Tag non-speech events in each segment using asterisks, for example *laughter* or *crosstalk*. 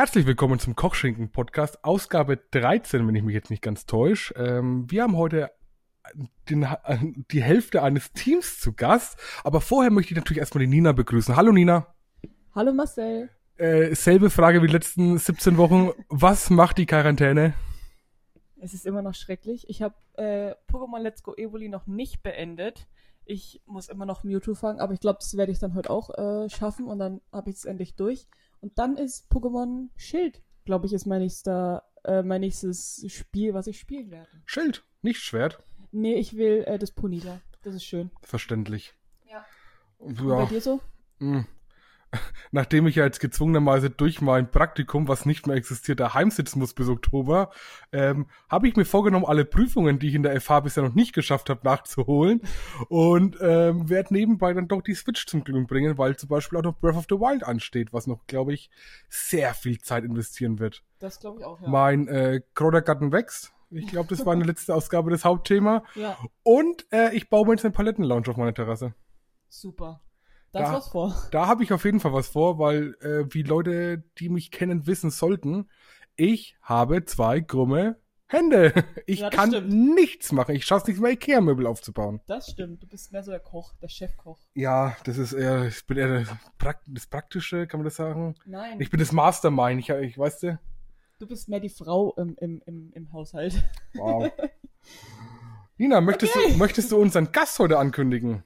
Herzlich willkommen zum Kochschinken-Podcast, Ausgabe 13, wenn ich mich jetzt nicht ganz täusche. Ähm, wir haben heute den, die Hälfte eines Teams zu Gast, aber vorher möchte ich natürlich erstmal die Nina begrüßen. Hallo Nina. Hallo Marcel. Äh, selbe Frage wie die letzten 17 Wochen. Was macht die Quarantäne? Es ist immer noch schrecklich. Ich habe äh, Pokémon Let's Go Evoli noch nicht beendet. Ich muss immer noch Mewtwo fangen, aber ich glaube, das werde ich dann heute auch äh, schaffen und dann habe ich es endlich durch. Und dann ist Pokémon Schild, glaube ich, ist mein nächster, äh, mein nächstes Spiel, was ich spielen werde. Schild, nicht Schwert. Nee, ich will äh, das Ponita. Das ist schön. Verständlich. Ja. Und, Und bei dir so? mh. *laughs* Nachdem ich ja jetzt gezwungenermaßen durch mein Praktikum, was nicht mehr existiert, daheim sitzen muss bis Oktober, ähm, habe ich mir vorgenommen, alle Prüfungen, die ich in der FH bisher noch nicht geschafft habe, nachzuholen und ähm, werde nebenbei dann doch die Switch zum Glühen bringen, weil zum Beispiel auch noch Breath of the Wild ansteht, was noch, glaube ich, sehr viel Zeit investieren wird. Das glaube ich auch, ja. Mein äh, Kräutergarten wächst. Ich glaube, das war eine *laughs* letzte Ausgabe des Hauptthema. ja, Und äh, ich baue mir jetzt eine Palettenlounge auf meiner Terrasse. super. Da- vor. *laughs* Da habe ich auf jeden Fall was vor, weil äh, wie Leute, die mich kennen, wissen sollten, ich habe zwei krumme Hände. *laughs* Ich Ja, kann stimmt. nichts machen. Ich schaff's nicht mal Ikea-Möbel aufzubauen. Das stimmt. Du bist mehr so der Koch, der Chefkoch. Ja, das ist eher, ich bin eher Prakt das Praktische, kann man das sagen? Nein, Ich bin das Mastermind, ich, ich weißt du? du bist mehr die Frau im, im, im, im Haushalt. Wow. *laughs* Nina, möchtest, du, möchtest du unseren Gast heute ankündigen?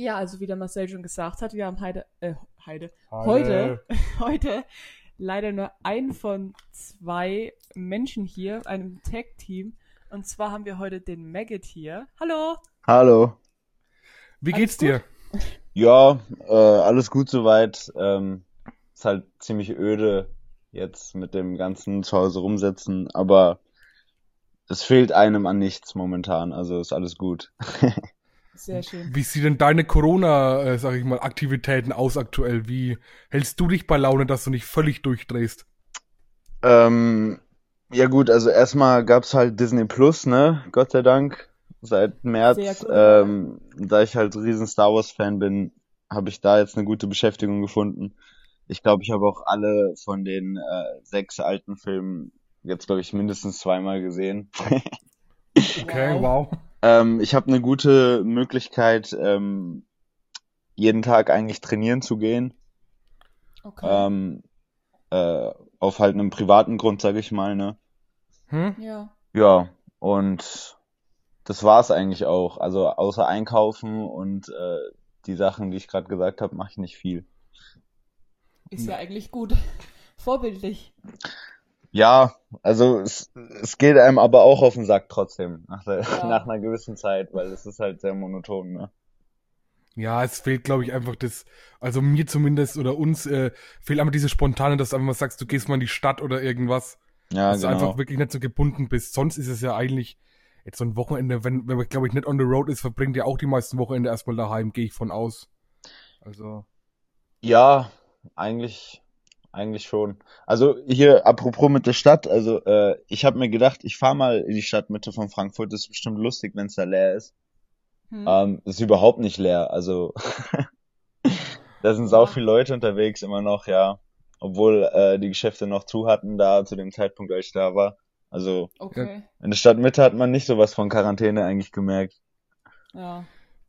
Ja, also wie der Marcel schon gesagt hat, wir haben Heide, äh, Heide, Heide. heute, *laughs* heute leider nur einen von zwei Menschen hier, einem Tag-Team. Und zwar haben wir heute den Maggot hier. Hallo! Hallo. Wie geht's dir? Ja, äh, alles gut soweit. Ähm, ist halt ziemlich öde jetzt mit dem ganzen zu Hause rumsitzen, aber es fehlt einem an nichts momentan, also ist alles gut. *laughs* Sehr schön. Wie sieht denn deine Corona, äh, sag ich mal, Aktivitäten aus aktuell? Wie hältst du dich bei Laune, dass du nicht völlig durchdrehst? Ähm, ja gut, also erstmal gab's halt Disney Plus, ne? Gott sei Dank. Seit März, gut. ähm, da ich halt riesen Star Wars Fan bin, habe ich da jetzt eine gute Beschäftigung gefunden. Ich glaube, ich habe auch alle von den äh, sechs alten Filmen jetzt, glaube ich, mindestens zweimal gesehen. Okay, wow. Ähm, ich habe eine gute Möglichkeit, ähm, jeden Tag eigentlich trainieren zu gehen. Okay. Ähm, äh, auf halt einem privaten Grund, sage ich mal, ne? Hm? ja. Ja, und das war's eigentlich auch. Also außer einkaufen und äh, die Sachen, die ich gerade gesagt habe, mache ich nicht viel. Ist ja eigentlich gut. *laughs* Vorbildlich. Ja, also es, es geht einem aber auch auf den Sack trotzdem nach, der, Ja. nach einer gewissen Zeit, weil es ist halt sehr monoton, ne? Ja, es fehlt, glaube ich, einfach das, also mir zumindest oder uns äh, fehlt einfach diese Spontane, dass du einfach mal sagst, du gehst mal in die Stadt oder irgendwas, Ja, dass du genau. einfach wirklich nicht so gebunden bist. Sonst ist es ja eigentlich jetzt so ein Wochenende, wenn, wenn man, glaube ich, nicht on the road ist, verbringt ja auch die meisten Wochenende erstmal daheim, gehe ich von aus. Also, Ja, eigentlich, eigentlich schon. Also hier, apropos mit der Stadt, also äh, ich habe mir gedacht, ich fahre mal in die Stadtmitte von Frankfurt, das ist bestimmt lustig, wenn es da leer ist. Hm. Ähm, ist überhaupt nicht leer, also *laughs* da sind sau viele Leute unterwegs immer noch, ja. Obwohl äh, die Geschäfte noch zu hatten da zu dem Zeitpunkt, als ich da war. Also Okay. in der Stadtmitte hat man nicht sowas von Quarantäne eigentlich gemerkt. Ja.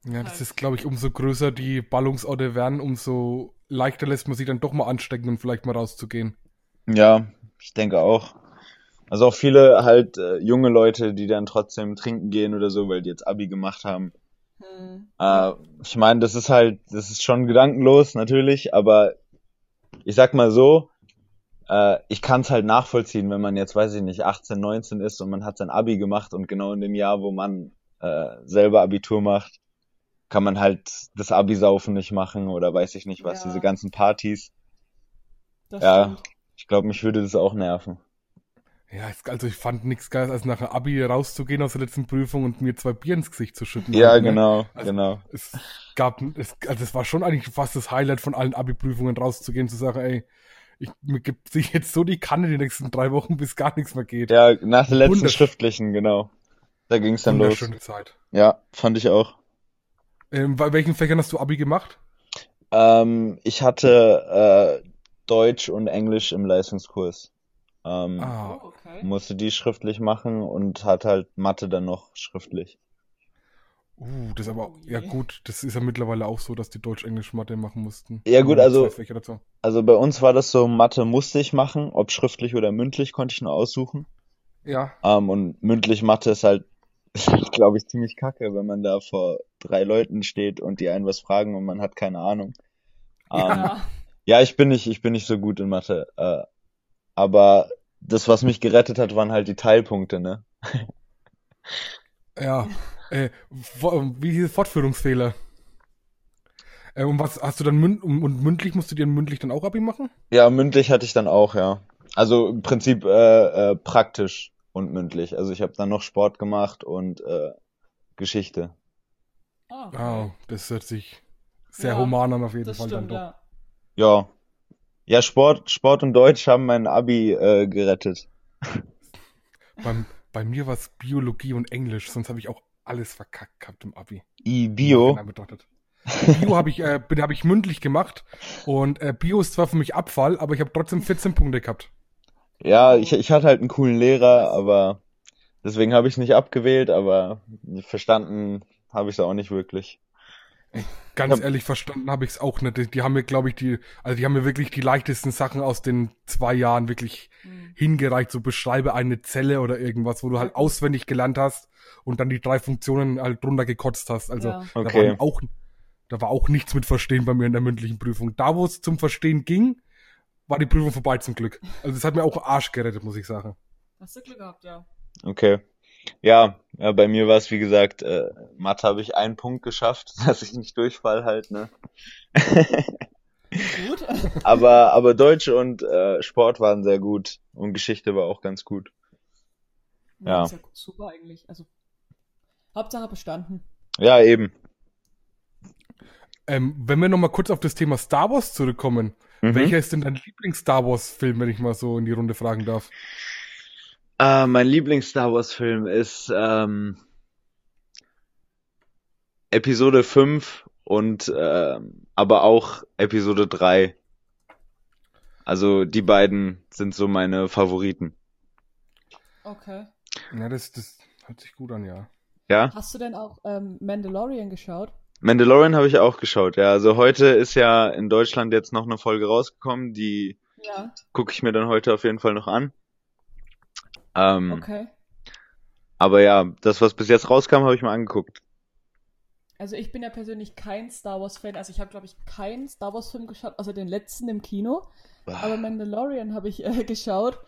Ja, das Halt. ist, glaube ich, umso größer die Ballungsorte werden, umso leichter lässt man sich dann doch mal anstecken und vielleicht mal rauszugehen. Ja, ich denke auch. Also auch viele halt äh, junge Leute, die dann trotzdem trinken gehen oder so, weil die jetzt Abi gemacht haben. Hm. Äh, ich meine, das ist halt, das ist schon gedankenlos natürlich, aber ich sag mal so, äh, ich kann es halt nachvollziehen, wenn man jetzt, weiß ich nicht, 18, 19 ist und man hat sein Abi gemacht und genau in dem Jahr, wo man äh, selber Abitur macht, kann man halt das Abi-Saufen nicht machen oder weiß ich nicht was, Ja. diese ganzen Partys. Das Ja. stimmt. Ich glaube, mich würde das auch nerven. Ja, es- also ich fand nichts Geiles, als nach einem Abi rauszugehen aus der letzten Prüfung und mir zwei Bier ins Gesicht zu schütten. Ja, halt, ne? genau, Also- genau. Es gab, es, also es war schon eigentlich fast das Highlight von allen Abi-Prüfungen rauszugehen, zu sagen, ey, ich, mir gibt sich jetzt so die Kanne die nächsten drei Wochen, bis gar nichts mehr geht. Ja, nach der letzten schriftlichen, genau. Da ging es dann los. Zeit. Ja, fand ich auch. Ähm, bei welchen Fächern hast du Abi gemacht? Ähm, ich hatte äh, Deutsch und Englisch im Leistungskurs. Ähm, Ah, okay. musste die schriftlich machen und hat halt Mathe dann noch schriftlich. uh, das ist aber, Oh ja gut, das ist ja mittlerweile auch so, dass die Deutsch-Englisch-Mathe machen mussten. Ja, gut, also-. Also bei uns war das so, Mathe musste ich machen, ob schriftlich oder mündlich konnte ich nur aussuchen. Ja, Ähm, und mündlich Mathe ist halt, *laughs* ist halt, glaube ich, ziemlich kacke, wenn man da vor drei Leuten steht und die einen was fragen und man hat keine Ahnung. Ähm, Ja. Ja, ich bin nicht, ich bin nicht so gut in Mathe. Äh, aber das, was mich gerettet hat, waren halt die Teilpunkte, ne? ja. Äh, wie hieß? Fortführungsfehler? Äh, und was hast du dann münd und und mündlich musst du dir mündlich dann auch Abi machen? Ja, mündlich hatte ich dann auch, ja. Also im Prinzip äh, äh, praktisch und mündlich. Also ich habe dann noch Sport gemacht und äh, Geschichte. Okay. Ah, das hört sich sehr Ja, human an auf jeden das Fall dann stimmt, doch. ja. Ja. Ja, Sport, Sport und Deutsch haben mein Abi äh, gerettet. *laughs* Beim, bei mir war es Biologie und Englisch, sonst habe ich auch alles verkackt gehabt im Abi. I Bio. Bio habe ich, äh, bin- hab ich mündlich gemacht und äh, Bio ist zwar für mich Abfall, aber ich habe trotzdem 14 Punkte gehabt. Ja, ich, ich hatte halt einen coolen Lehrer, aber deswegen habe ich es nicht abgewählt, aber verstanden habe ich es auch nicht wirklich. Ganz Ja. ehrlich, verstanden habe ich es auch nicht. Die, die haben mir, glaube ich, die, also die haben mir wirklich die leichtesten Sachen aus den zwei Jahren wirklich Hm. hingereicht. So beschreibe eine Zelle oder irgendwas, wo du halt auswendig gelernt hast und dann die drei Funktionen halt drunter gekotzt hast. Also Ja. da, Okay. war auch, da war auch nichts mit Verstehen bei mir in der mündlichen Prüfung. Da, wo es zum Verstehen ging, war die Prüfung vorbei zum Glück. Also das hat mir auch Arsch gerettet, muss ich sagen. Hast du Glück gehabt, ja. Okay. Ja, ja, bei mir war es wie gesagt, äh, Mathe habe ich einen Punkt geschafft, *laughs* dass ich nicht durchfall halt, ne? *laughs* Gut. *laughs* Aber, aber Deutsch und äh, Sport waren sehr gut und Geschichte war auch ganz gut. Ja. Ist ja super eigentlich. Also, Hauptsache bestanden. Ja, eben. Ähm, wenn wir nochmal kurz auf das Thema Star Wars zurückkommen, Mhm. welcher ist denn dein Lieblings-Star Wars-Film, wenn ich mal so in die Runde fragen darf? Äh, mein Lieblings-Star Wars-Film ist ähm, Episode 5 und ähm, aber auch Episode 3. Also die beiden sind so meine Favoriten. Okay. Ja, das, das hört sich gut an, ja. Ja? Hast du denn auch ähm, Mandalorian geschaut? Mandalorian habe ich auch geschaut, ja. Also heute ist ja in Deutschland jetzt noch eine Folge rausgekommen, die Ja. gucke ich mir dann heute auf jeden Fall noch an. Ähm, Okay. Aber ja, das, was bis jetzt rauskam, habe ich mir angeguckt. Also ich bin ja persönlich kein Star Wars Fan. Also ich habe glaube ich keinen Star Wars Film geschaut, außer den letzten im Kino. Aber Mandalorian habe ich äh, geschaut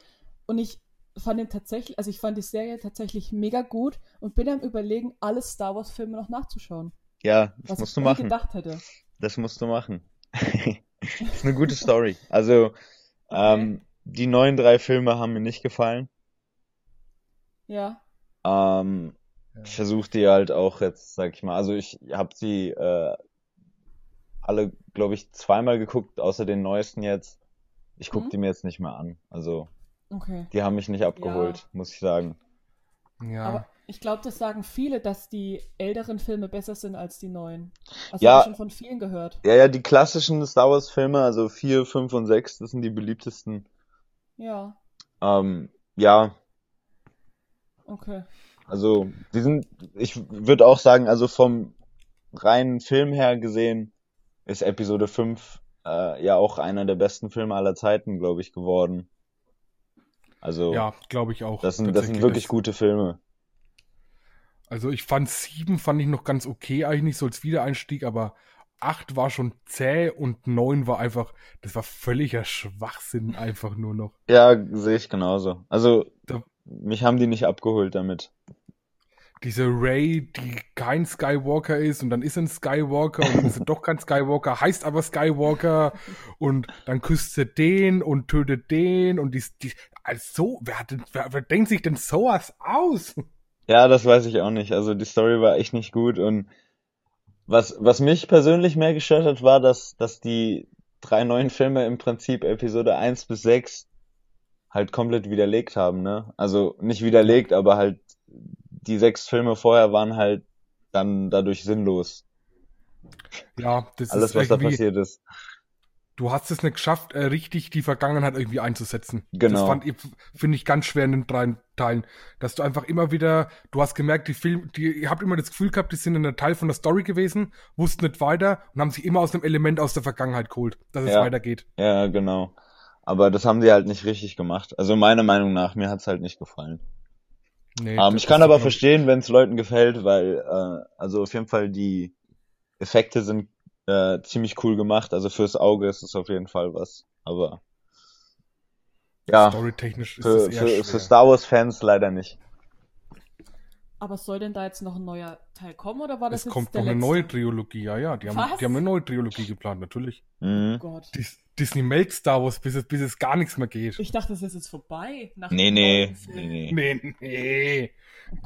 und ich fand ihn tatsächlich, also ich fand die Serie tatsächlich mega gut und bin am überlegen, alle Star Wars Filme noch nachzuschauen. Ja, das Was musst ich du machen. gedacht hätte. Das musst du machen. *laughs* ist eine gute Story. Also, ähm, die neuen drei Filme haben mir nicht gefallen. Ja. Ähm, ich versuche die halt auch jetzt, sag ich mal, also ich habe sie äh, alle, glaube ich, zweimal geguckt, außer den neuesten jetzt. Ich guck Mhm. die mir jetzt nicht mehr an. Also, Okay. die haben mich nicht abgeholt, muss ich sagen. Ja. Aber ich glaube, das sagen viele, dass die älteren Filme besser sind als die neuen. Also Ja. habe ich schon von vielen gehört. Ja, ja, die klassischen Star Wars Filme, also vier, fünf und sechs, das sind die beliebtesten. Ja. Ähm, ja, Okay. Also, die sind, ich würde auch sagen, also vom reinen Film her gesehen ist Episode 5 äh, ja auch einer der besten Filme aller Zeiten, glaube ich, geworden. Also, ja, glaube ich auch. das sind, das sind wirklich gute Filme. Also ich fand sieben fand ich noch ganz okay eigentlich so als Wiedereinstieg, aber acht war schon zäh und neun war einfach, das war völliger Schwachsinn einfach nur noch. Ja, sehe ich genauso. Also, Da- mich haben die nicht abgeholt damit. Diese Ray, die kein Skywalker ist und dann ist ein Skywalker und dann ist *laughs* doch kein Skywalker, heißt aber Skywalker und dann küsst sie den und tötet den und die, die also wer, hat denn, wer, wer denkt sich denn sowas aus? Ja, das weiß ich auch nicht. Also die Story war echt nicht gut und was, was mich persönlich mehr gestört hat, war, dass, dass die drei neuen Filme im Prinzip Episode 1 bis 6 halt komplett widerlegt haben, ne? Also nicht widerlegt, aber halt die sechs Filme vorher waren halt dann dadurch sinnlos. Ja, das Alles, ist was da irgendwie, passiert ist. Du hast es nicht geschafft, äh, richtig die Vergangenheit irgendwie einzusetzen. Genau. Das fand ich, finde ich ganz schwer in den drei Teilen. Dass du einfach immer wieder, du hast gemerkt, die Film, die, ihr habt immer das Gefühl gehabt, die sind in der Teil von der Story gewesen, wussten nicht weiter und haben sich immer aus einem Element aus der Vergangenheit geholt, dass es Ja. weitergeht. Ja, genau. Aber das haben die halt nicht richtig gemacht. Also meiner Meinung nach, mir hat's halt nicht gefallen. Nee, Ähm, das ich kann aber verstehen, wenn es Leuten gefällt, weil äh, also auf jeden Fall die Effekte sind äh, ziemlich cool gemacht. Also fürs Auge ist es auf jeden Fall was. Aber ja, Storytechnisch ist für, es eher für, für Star Wars Fans leider nicht. Aber soll denn da jetzt noch ein neuer Teil kommen oder war das es jetzt kommt der noch eine letzte? neue Trilogie, ja, ja. Die haben, Was? die haben eine neue Trilogie geplant, natürlich. Mhm. Oh Gott. Dis Disney melkt Star Wars, bis es, bis es gar nichts mehr geht. Ich dachte, das ist jetzt vorbei. Nach Nee, nee, nee, nee. Nee, nee.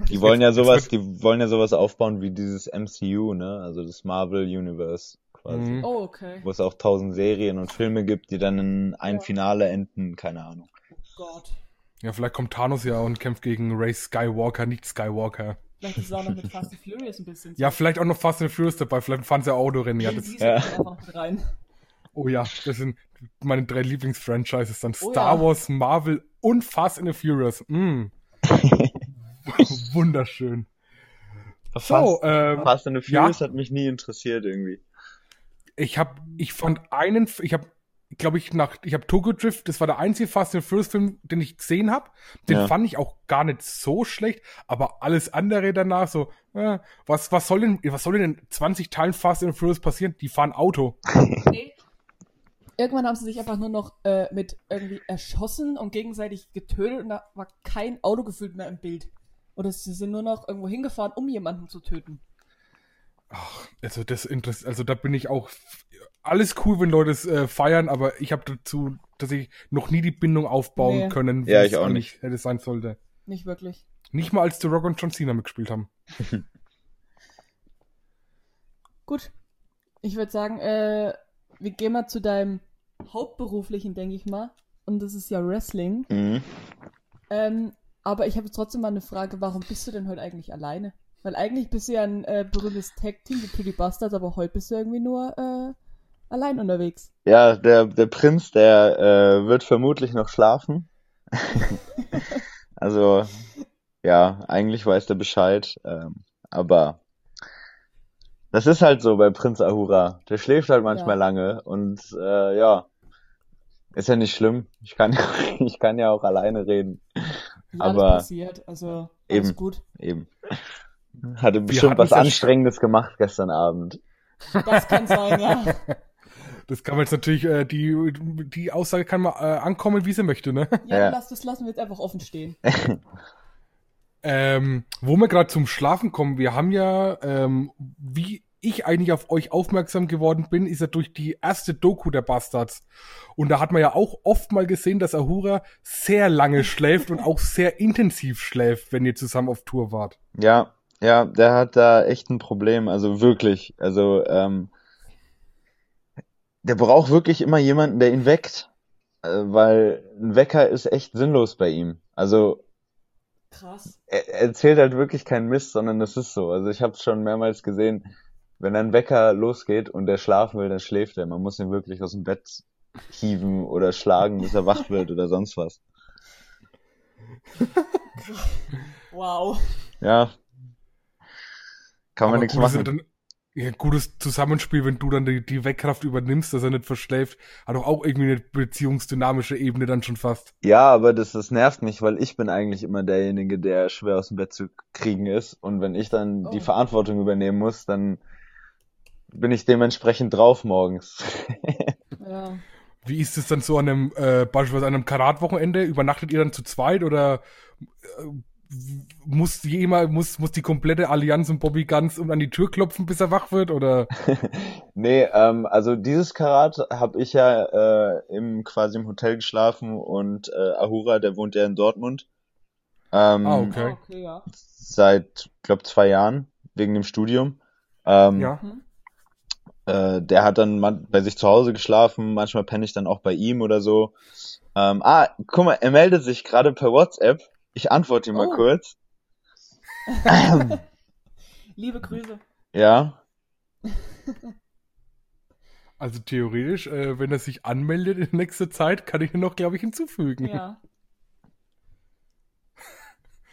Die wollen ja sowas, die wollen ja sowas aufbauen wie dieses MCU, ne? Also das Marvel Universe quasi. Mhm. Oh, okay. Wo es auch tausend Serien und Filme gibt, die dann in ein Ja. Finale enden, keine Ahnung. Oh Gott. Ja, vielleicht kommt Thanos ja und kämpft gegen Ray Skywalker, nicht Skywalker. Vielleicht ist es auch noch mit Fast and Furious ein bisschen. Ja, vielleicht auch noch Fast and Furious dabei, vielleicht fahren sie Autorennen. Ja, das, Ja. sind einfach noch rein. oh ja, das sind meine drei Lieblingsfranchises dann. Oh Star ja. Wars, Marvel und Fast and the Furious. Mm. *laughs* Wunderschön. So, Fast, ähm, Fast and the ja. Furious hat mich nie interessiert irgendwie. Ich habe, ich fand einen, ich habe, glaube ich, nach, ich habe Tokyo Drift, das war der einzige Fast and Furious Film, den ich gesehen habe. Den Ja. fand ich auch gar nicht so schlecht, aber alles andere danach so, äh, was, was soll denn, was soll denn in 20 Teilen Fast and Furious passieren? Die fahren Auto. Irgendwann haben sie sich einfach nur noch äh, mit irgendwie erschossen und gegenseitig getötet und da war kein Auto gefühlt mehr im Bild. Oder sie sind nur noch irgendwo hingefahren, um jemanden zu töten. Ach, also das interessiert, also da bin ich auch alles cool, wenn Leute es äh, feiern, aber ich habe dazu, dass ich noch nie die Bindung aufbauen Nee. können, wie Ja, es ich auch eigentlich hätte sein sollte. Nicht wirklich. Nicht mal als The Rock und John Cena mitgespielt haben. *laughs* Gut. Ich würde sagen, äh, wir gehen mal zu deinem Hauptberuflichen, denke ich mal. Und das ist ja Wrestling. Mhm. Ähm, aber ich habe trotzdem mal eine Frage, warum bist du denn heute eigentlich alleine? Weil eigentlich bist du ja ein äh, berühmtes Tag-Team, die Pretty Bastards, aber heute bist du irgendwie nur äh, allein unterwegs. Ja, der, der Prinz, der äh, wird vermutlich noch schlafen. *laughs* also, ja, eigentlich weiß der Bescheid. Ähm, aber das ist halt so bei Prinz Ahura. Der schläft halt manchmal Ja. lange und äh, ja, ist ja nicht schlimm. Ich kann, *laughs* ich kann ja auch alleine reden. Wie Aber- alles passiert, also alles Eben. gut. Eben. Hatte bestimmt was Anstrengendes gemacht gestern Abend. Das kann sein, ja. *laughs* Das kann man jetzt natürlich, äh, die, die Aussage kann man äh, ankommen, wie sie möchte, ne? Ja, Ja. Lass, das lassen wir jetzt einfach offen stehen. *laughs* Ähm, wo wir gerade zum Schlafen kommen, wir haben ja, ähm, wie ich eigentlich auf euch aufmerksam geworden bin, ist ja durch die erste Doku der Bastards. Und da hat man ja auch oft mal gesehen, dass Ahura sehr lange schläft und auch sehr intensiv schläft, wenn ihr zusammen auf Tour wart. Ja, ja, der hat da echt ein Problem, also wirklich. Also, ähm, der braucht wirklich immer jemanden, der ihn weckt, äh, weil ein Wecker ist echt sinnlos bei ihm. Also, Krass. er, er erzählt halt wirklich keinen Mist, sondern das ist so. Also, ich habe es schon mehrmals gesehen, wenn ein Wecker losgeht und der schlafen will, dann schläft er. Man muss ihn wirklich aus dem Bett hieven oder schlagen, bis er wach *laughs* wird oder sonst was. Wow. Ja. Kann man nichts gut, ist ja machen. Dann, ja, gutes Zusammenspiel, wenn du dann die, die Weckkraft übernimmst, dass er nicht verschläft, hat doch auch irgendwie eine beziehungsdynamische Ebene dann schon fast. Ja, aber das, das nervt mich, weil ich bin eigentlich immer derjenige, der schwer aus dem Bett zu kriegen ist. Und wenn ich dann die Oh. Verantwortung übernehmen muss, dann bin ich dementsprechend drauf morgens. *laughs* Ja. Wie ist es dann so an einem, äh, beispielsweise an einem Karat-Wochenende? Übernachtet ihr dann zu zweit oder äh, muss jemand, muss, muss die komplette Allianz und Bobby Guns um an die Tür klopfen, bis er wach wird? Oder *laughs* nee, ähm, also dieses Karat habe ich ja äh, im quasi im Hotel geschlafen und äh, Ahura, der wohnt ja in Dortmund. Ähm, Ah, okay. Ah, okay, ja. Seit, glaub, zwei Jahren wegen dem Studium. Ähm, ja? Äh, der hat dann bei sich zu Hause geschlafen, manchmal penne ich dann auch bei ihm oder so. Ähm, ah, guck mal, er meldet sich gerade per WhatsApp. Ich antworte ihm mal Oh. kurz. *laughs* Liebe Grüße. Ja. *laughs* Also theoretisch, äh, wenn er sich anmeldet in nächster Zeit, kann ich ihn noch, glaube ich, hinzufügen. Ja.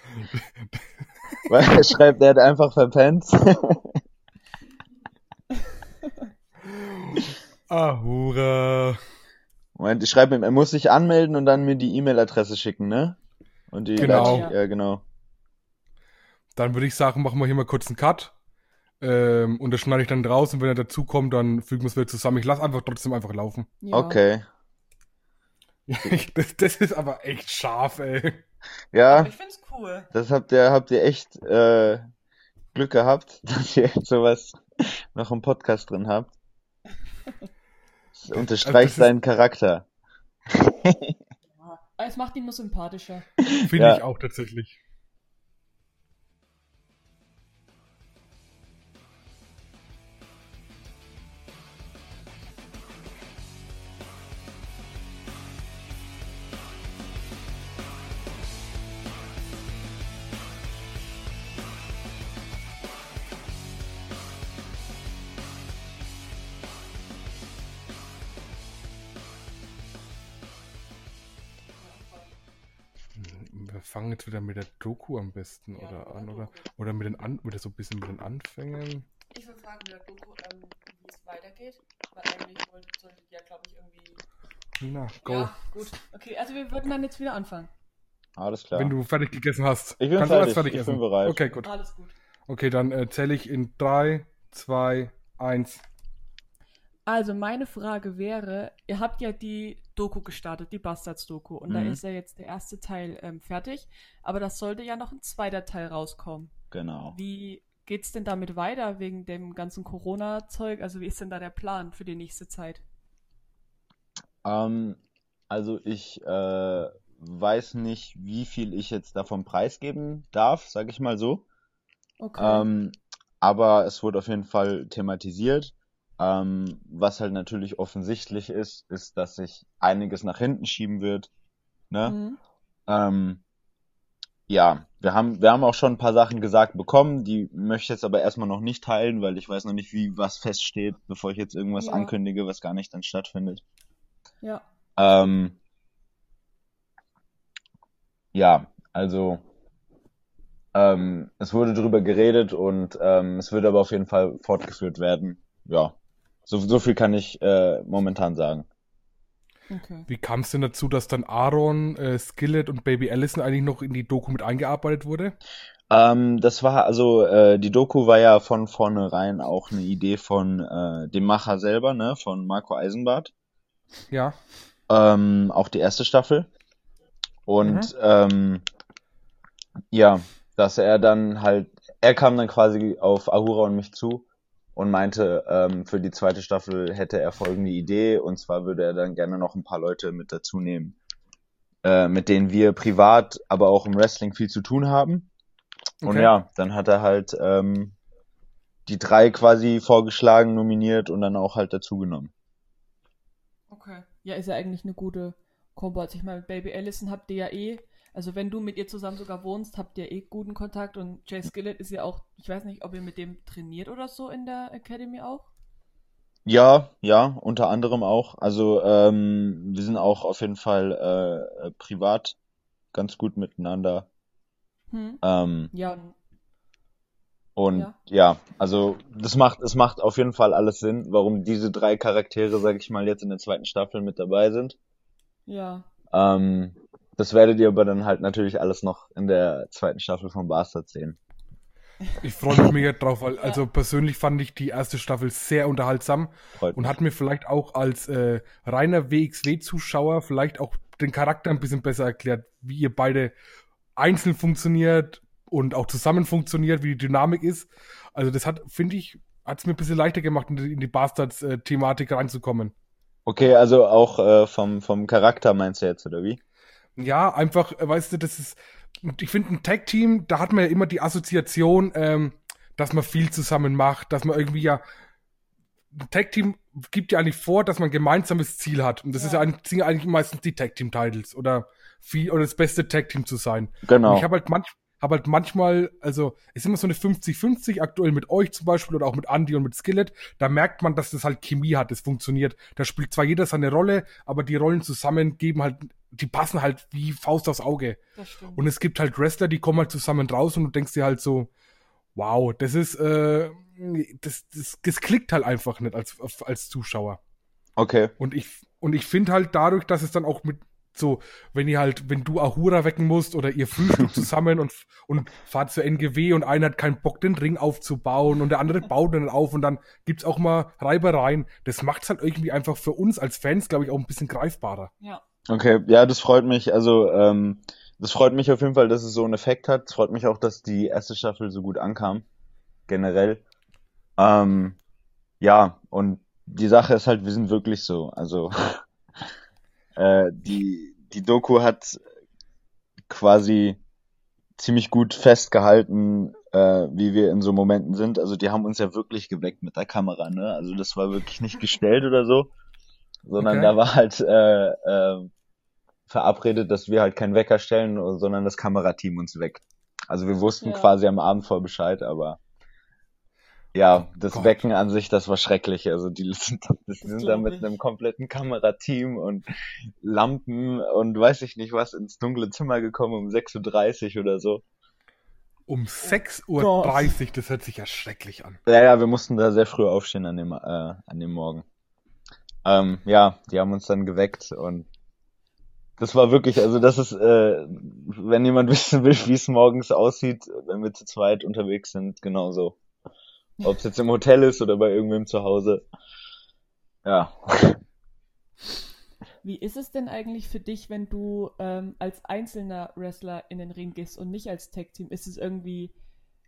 *laughs* Weil er schreibt, er hat einfach verpennt. Ahura. Moment, ich schreibe ihm, er muss sich anmelden und dann mir die E-Mail-Adresse schicken, ne? Und die Genau. leite ich- ja, genau. Dann würde ich sagen, machen wir hier mal kurz einen Cut. Ähm, und das schneide ich dann raus und wenn er dazukommt, dann fügen wir es wieder zusammen. Ich lasse einfach trotzdem einfach laufen. ja. Okay. *laughs* das, das ist aber echt scharf, ey. Ja, Ich find's cool. das habt ihr, habt ihr echt äh, Glück gehabt, *laughs* dass ihr sowas noch im Podcast drin habt. *laughs* Das unterstreicht Also das ist- seinen Charakter. Ja. Es macht ihn nur sympathischer. Finde Ja. ich auch tatsächlich. Fangen jetzt wieder mit der Doku am besten Ja, oder an, oder? Doku. Oder mit den an, oder so ein bisschen mit den Anfängen. Ich will fragen, mit der Doku, ähm, wie es weitergeht. Weil eigentlich wollte, sollte ja, glaube ich, irgendwie. Na, go. Ja, gut. Okay, also wir würden dann jetzt wieder anfangen. Alles klar. Wenn du fertig gegessen hast. Ich bin kannst du alles fertig, fertig ich essen. bin bereit. Okay, gut. Alles gut. Okay, dann äh, zähle ich in 3, 2, 1. Also meine Frage wäre, ihr habt ja die Doku gestartet, die Bastards-Doku, und da Mhm. ist ja jetzt der erste Teil ähm, fertig, aber das sollte ja noch ein zweiter Teil rauskommen. Genau. Wie geht's denn damit weiter wegen dem ganzen Corona-Zeug? Also wie ist denn da der Plan für die nächste Zeit? Ähm, also ich äh, weiß nicht, wie viel ich jetzt davon preisgeben darf, sage ich mal so. Okay. Ähm, aber es wurde auf jeden Fall thematisiert. Ähm, was halt natürlich offensichtlich ist, ist, dass sich einiges nach hinten schieben wird. Ne? Mhm. Ähm, ja, wir haben, wir haben auch schon ein paar Sachen gesagt bekommen, die möchte ich jetzt aber erstmal noch nicht teilen, weil ich weiß noch nicht, wie was feststeht, bevor ich jetzt irgendwas Ja. ankündige, was gar nicht dann stattfindet. Ja. Ähm, ja, also ähm, es wurde drüber geredet und ähm, es wird aber auf jeden Fall fortgeführt werden. Ja, so, so viel kann ich äh, momentan sagen. Okay. Wie kam es denn dazu, dass dann Aaron, äh, Skillet und Baby Allison eigentlich noch in die Doku mit eingearbeitet wurde? Ähm, das war also äh, die Doku war ja von vornherein auch eine Idee von äh, dem Macher selber, ne, von Marco Eisenbart. Ja. Ähm, auch die erste Staffel. Und ähm, ja, dass er dann halt, er kam dann quasi auf Ahura und mich zu und meinte, ähm, für die zweite Staffel hätte er folgende Idee und zwar würde er dann gerne noch ein paar Leute mit dazu nehmen, äh, mit denen wir privat, aber auch im Wrestling viel zu tun haben. Und Okay. ja, dann hat er halt ähm, die drei quasi vorgeschlagen, nominiert und dann auch halt dazu genommen. Okay. Ja, ist ja eigentlich eine gute Kombo. Also ich meine, mit Baby Allison habt ihr ja eh, also wenn du mit ihr zusammen sogar wohnst, habt ihr eh guten Kontakt und Jay Skillett ist ja auch, ich weiß nicht, ob ihr mit dem trainiert oder so in der Academy auch. Ja, ja, unter anderem auch. Also ähm, wir sind auch auf jeden Fall äh, privat ganz gut miteinander. Hm. Ähm, Ja, und Ja. ja, also das macht, es macht auf jeden Fall alles Sinn, warum diese drei Charaktere, sag ich mal, jetzt in der zweiten Staffel mit dabei sind. ja. Ähm, das werdet ihr aber dann halt natürlich alles noch in der zweiten Staffel von Bastard sehen. Ich freue mich *laughs* mega drauf, weil also persönlich fand ich die erste Staffel sehr unterhaltsam Freut und mich. hat mir vielleicht auch als äh, reiner WXW-Zuschauer vielleicht auch den Charakter ein bisschen besser erklärt, wie ihr beide einzeln funktioniert und auch zusammen funktioniert, wie die Dynamik ist. Also das hat, finde ich, hat es mir ein bisschen leichter gemacht, in die, in die Bastards-Thematik reinzukommen. Okay, also auch äh, vom, vom Charakter meinst du jetzt, oder wie? Ja, einfach, äh, weißt du, das ist, ich finde ein Tag-Team, da hat man ja immer die Assoziation, ähm, dass man viel zusammen macht, dass man irgendwie ja, ein Tag-Team gibt ja eigentlich vor, dass man ein gemeinsames Ziel hat. Und das Ja. ist ja eigentlich, sind ja eigentlich meistens die Tag-Team-Titles oder viel, oder das beste Tag-Team zu sein. Und Genau. ich habe halt manch, habe halt manchmal, also es ist immer so eine 50-50, aktuell mit euch zum Beispiel oder auch mit Andy und mit Skillet, da merkt man, dass das halt Chemie hat, das funktioniert. Da spielt zwar jeder seine Rolle, aber die Rollen zusammen geben halt, die passen halt wie Faust aufs Auge. Das stimmt. Und es gibt halt Wrestler, die kommen halt zusammen raus und du denkst dir halt so, wow, das ist, äh, das, das, das klickt halt einfach nicht als, als Zuschauer. Okay. Und ich, und ich finde halt dadurch, dass es dann auch mit so, wenn ihr halt, wenn du Ahura wecken musst oder ihr frühstückt *laughs* zusammen und, und fahrt zur NGW und einer hat keinen Bock, den Ring aufzubauen und der andere baut dann auf und dann gibt's auch mal Reibereien. Das macht's halt irgendwie einfach für uns als Fans, glaube ich, auch ein bisschen greifbarer. Ja. Okay, ja, das freut mich. Also, ähm, das freut mich auf jeden Fall, dass es so einen Effekt hat. Es freut mich auch, dass die erste Staffel so gut ankam. Generell. Ähm, ja, und die Sache ist halt, wir sind wirklich so. Also, *laughs* äh, die, die Doku hat quasi ziemlich gut festgehalten, äh, wie wir in so Momenten sind. Also die haben uns ja wirklich geweckt mit der Kamera, ne? Also das war wirklich nicht gestellt oder so, sondern Okay. da war halt äh, äh, verabredet, dass wir halt keinen Wecker stellen, sondern das Kamerateam uns weckt. Also wir wussten Ja. quasi am Abend vor Bescheid, aber ja, das Gott. Wecken an sich, das war schrecklich. Also die *laughs* sind, die sind da mit ich. einem kompletten Kamerateam und Lampen und weiß ich nicht was ins dunkle Zimmer gekommen um 6.30 Uhr oder so. Um 6.30 Uhr, Gott. das hört sich ja schrecklich an. Ja, ja, wir mussten da sehr früh aufstehen an dem, äh, an dem Morgen. Ähm, ja, die haben uns dann geweckt und das war wirklich, also das ist, äh, wenn jemand *laughs* wissen will, wie es morgens aussieht, wenn wir zu zweit unterwegs sind, genauso. Ob es jetzt im Hotel ist oder bei irgendwem zu Hause. Ja. Wie ist es denn eigentlich für dich, wenn du ähm, als einzelner Wrestler in den Ring gehst und nicht als Tag-Team? Ist es irgendwie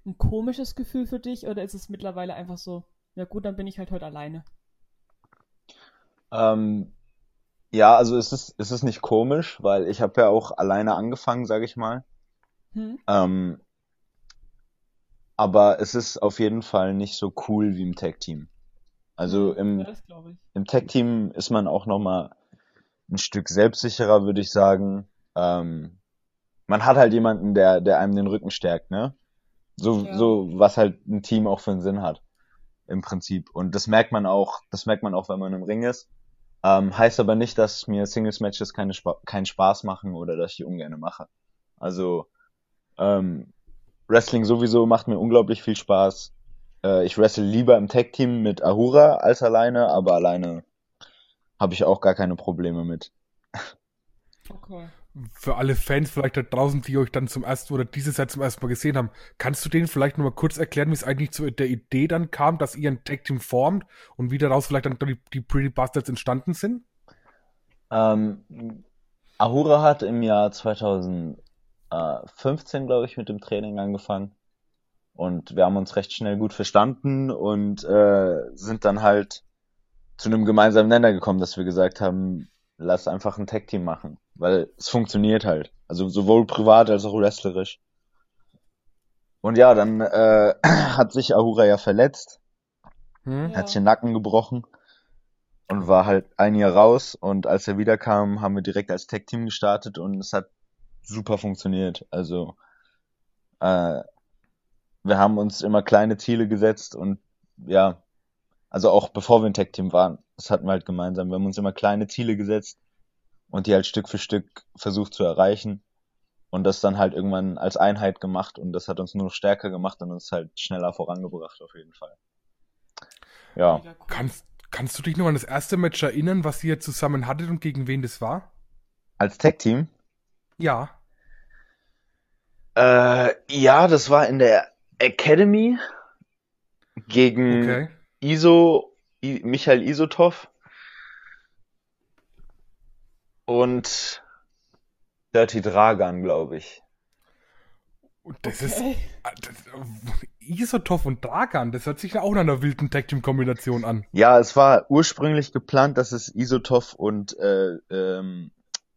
ein komisches Gefühl für dich oder ist es mittlerweile einfach so, ja gut, dann bin ich halt heute alleine? Ähm, ja, also es ist, es ist nicht komisch, weil ich habe ja auch alleine angefangen, sage ich mal. Hm? Ähm, aber es ist auf jeden Fall nicht so cool wie im Tag-Team. Also im, ja, im Tag-Team ist man auch nochmal ein Stück selbstsicherer, würde ich sagen. Ähm, man hat halt jemanden, der, der einem den Rücken stärkt, ne? So, Ja. so, was halt ein Team auch für einen Sinn hat. Im Prinzip. Und das merkt man auch, das merkt man auch, wenn man im Ring ist. Ähm, heißt aber nicht, dass mir Singles-Matches keine Spa keinen Spaß machen oder dass ich die ungerne mache. Also, ähm, Wrestling sowieso macht mir unglaublich viel Spaß. Äh, ich wrestle lieber im Tag-Team mit Ahura als alleine, aber alleine habe ich auch gar keine Probleme mit. Okay. Für alle Fans vielleicht da draußen, die euch dann zum ersten oder dieses Jahr zum ersten Mal gesehen haben, kannst du denen vielleicht nochmal kurz erklären, wie es eigentlich zu der Idee dann kam, dass ihr ein Tag-Team formt und wie daraus vielleicht dann die, die Pretty Bastards entstanden sind? Ähm, Ahura hat im Jahr 2015, glaube ich, mit dem Training angefangen. Und wir haben uns recht schnell gut verstanden und äh, sind dann halt zu einem gemeinsamen Nenner gekommen, dass wir gesagt haben, lass einfach ein Tag-Team machen. Weil es funktioniert halt. Also sowohl privat als auch wrestlerisch. Und ja, dann äh, *clears throat* hat sich Ahura ja verletzt Hm? Hat sich den Nacken gebrochen und war halt ein Jahr raus. Und als er wiederkam, haben wir direkt als Tag-Team gestartet und es hat super funktioniert. Also äh, wir haben uns immer kleine Ziele gesetzt und ja, also auch bevor wir ein Tag-Team waren, das hatten wir halt gemeinsam. Wir haben uns immer kleine Ziele gesetzt und die halt Stück für Stück versucht zu erreichen und das dann halt irgendwann als Einheit gemacht und das hat uns nur noch stärker gemacht und uns halt schneller vorangebracht auf jeden Fall. Ja. Kannst, kannst du dich noch an das erste Match erinnern, was ihr zusammen hattet und gegen wen das war? Als Tag-Team? Ja. Äh, ja, das war in der Academy gegen Okay. Iso, I, Michael Isotov und Dirty Dragan, glaube ich. Und das ist. Okay. ah, Das, Isotov und Dragan, das hört sich ja auch nach einer wilden Tag-Team-Kombination an. Ja, es war ursprünglich geplant, dass es Isotov und äh, ähm,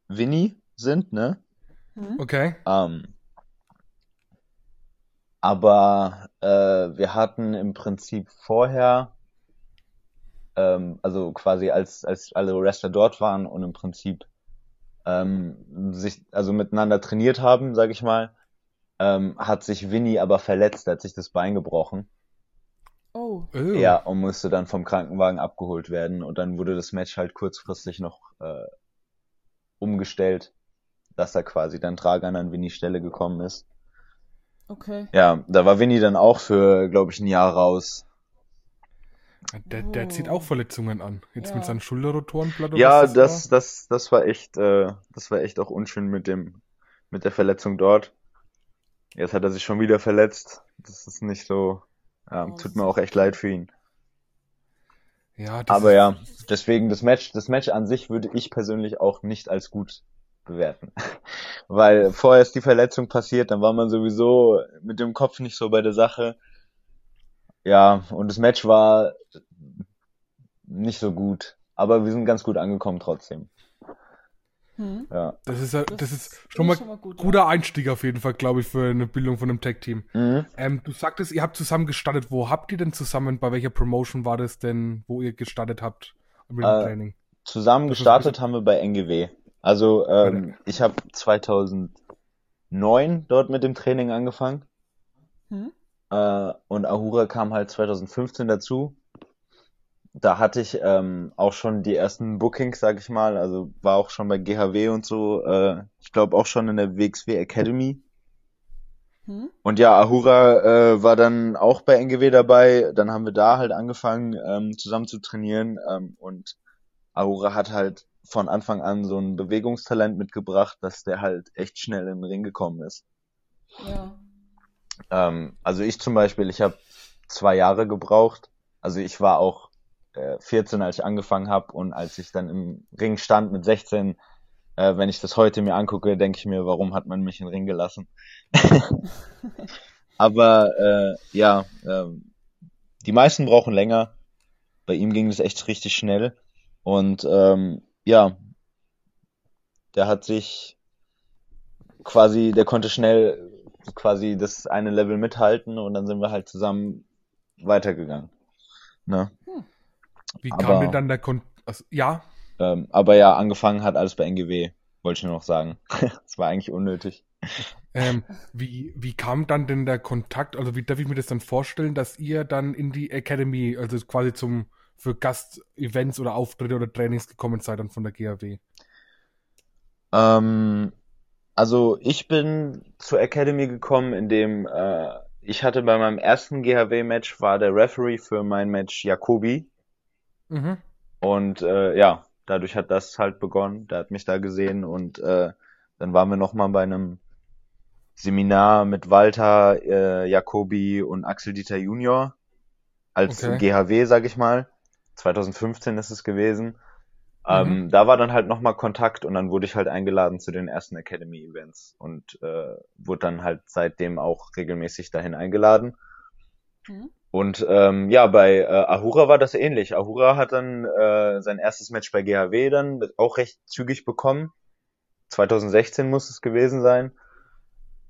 Vinny sind, ne? Hm? Okay. Ähm, aber äh, wir hatten im Prinzip vorher, ähm, also quasi als, als alle Wrestler dort waren und im Prinzip ähm, sich also miteinander trainiert haben, sag ich mal, ähm, hat sich Winnie aber verletzt, hat sich das Bein gebrochen. Oh. Ja, und musste dann vom Krankenwagen abgeholt werden. Und dann wurde das Match halt kurzfristig noch äh, umgestellt, dass da quasi dann Dragan an Winnies Stelle gekommen ist. Okay. Ja, da war Winnie dann auch für, glaube ich, ein Jahr raus. Der, der Oh. zieht auch Verletzungen an. Jetzt Ja. mit seinem Schulterrotorenblatt oder Ja, was das, war? das, das war echt, äh, das war echt auch unschön mit dem, mit der Verletzung dort. Jetzt hat er sich schon wieder verletzt. Das ist nicht so, ja, Oh, tut mir auch echt leid für ihn. Ja, das Aber ja, deswegen das Match, das Match an sich würde ich persönlich auch nicht als gut bewerten. *laughs* Weil vorher ist die Verletzung passiert, dann war man sowieso mit dem Kopf nicht so bei der Sache. Ja, und das Match war nicht so gut. Aber wir sind ganz gut angekommen trotzdem. Hm. Ja. das ist, ja- Das ist schon mal gut. guter Einstieg auf jeden Fall, glaube ich, für eine Bildung von einem Tag-Team. Mhm. Ähm, du sagtest, ihr habt zusammen gestartet. Wo habt ihr denn zusammen, bei welcher Promotion war das denn, wo ihr gestartet habt mit dem Äh, Training? Zusammen Das gestartet haben wir bei NGW. Also ähm, ich habe 2009 dort mit dem Training angefangen. Hm? Äh, und Ahura kam halt 2015 dazu. Da hatte ich ähm, auch schon die ersten Bookings, sag ich mal. Also war auch schon bei GHW und so. Äh, ich glaube auch schon in der WXW Academy. Hm? Und ja, Ahura äh, war dann auch bei NGW dabei. Dann haben wir da halt angefangen, ähm, zusammen zu trainieren. Ähm, und Ahura hat halt von Anfang an so ein Bewegungstalent mitgebracht, dass der halt echt schnell in den Ring gekommen ist. Ja. Ähm, also ich zum Beispiel, ich habe zwei Jahre gebraucht. Also ich war auch äh, 14, als ich angefangen habe und als ich dann im Ring stand mit 16, äh, wenn ich das heute mir angucke, denke ich mir, warum hat man mich in den Ring gelassen? *laughs* Aber äh, ja, ähm, die meisten brauchen länger. Bei ihm ging es echt richtig schnell. Und ähm, ja, der hat sich quasi, der konnte schnell quasi das eine Level mithalten und dann sind wir halt zusammen weitergegangen. Ne? Wie aber- kam denn dann der Kon also, ja, Ähm, aber ja, angefangen hat alles bei NGW, wollte ich nur noch sagen. *laughs* Das war eigentlich unnötig. ähm, wie, wie kam dann denn der Kontakt, also wie darf ich mir das dann vorstellen, dass ihr dann in die Academy, also quasi zum für Gast-Events oder Auftritte oder Trainings gekommen seid dann von der GAW? Ähm, also ich bin zur Academy gekommen, indem äh, ich hatte bei meinem ersten GHW-Match war der Referee für mein Match Jacobi Mhm. und äh, ja, dadurch hat das halt begonnen. Der hat mich da gesehen und äh, dann waren wir noch mal bei einem Seminar mit Walter, äh, Jacobi und Axel Dieter Junior als Okay. GHW, sag ich mal. 2015 ist es gewesen. Ähm, da war dann halt nochmal Kontakt und dann wurde ich halt eingeladen zu den ersten Academy-Events und äh, wurde dann halt seitdem auch regelmäßig dahin eingeladen. Hm? Und ähm, ja, bei äh, Ahura war das ähnlich. Ahura hat dann äh, sein erstes Match bei GHW dann auch recht zügig bekommen. 2016 muss es gewesen sein.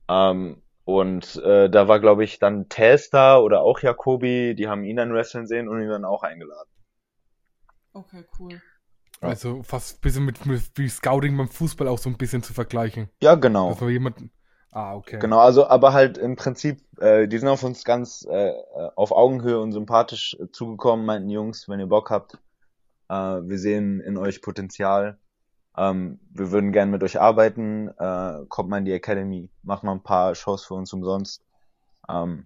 Ähm, und äh, da war, glaube ich, dann Tess da oder auch Jacobi, die haben ihn dann wrestlen sehen und ihn dann auch eingeladen. Okay, cool. Ja. Also fast ein bisschen mit, mit wie Scouting beim Fußball auch so ein bisschen zu vergleichen. Ja, genau. Dass man jemanden. Ah, okay. Genau, also aber halt im Prinzip, äh, die sind auf uns ganz äh, äh, auf Augenhöhe und sympathisch äh, zugekommen, meinten Jungs, wenn ihr Bock habt, äh, wir sehen in euch Potenzial, ähm, wir würden gern mit euch arbeiten, äh, kommt mal in die Academy, macht mal ein paar Shows für uns umsonst, ähm,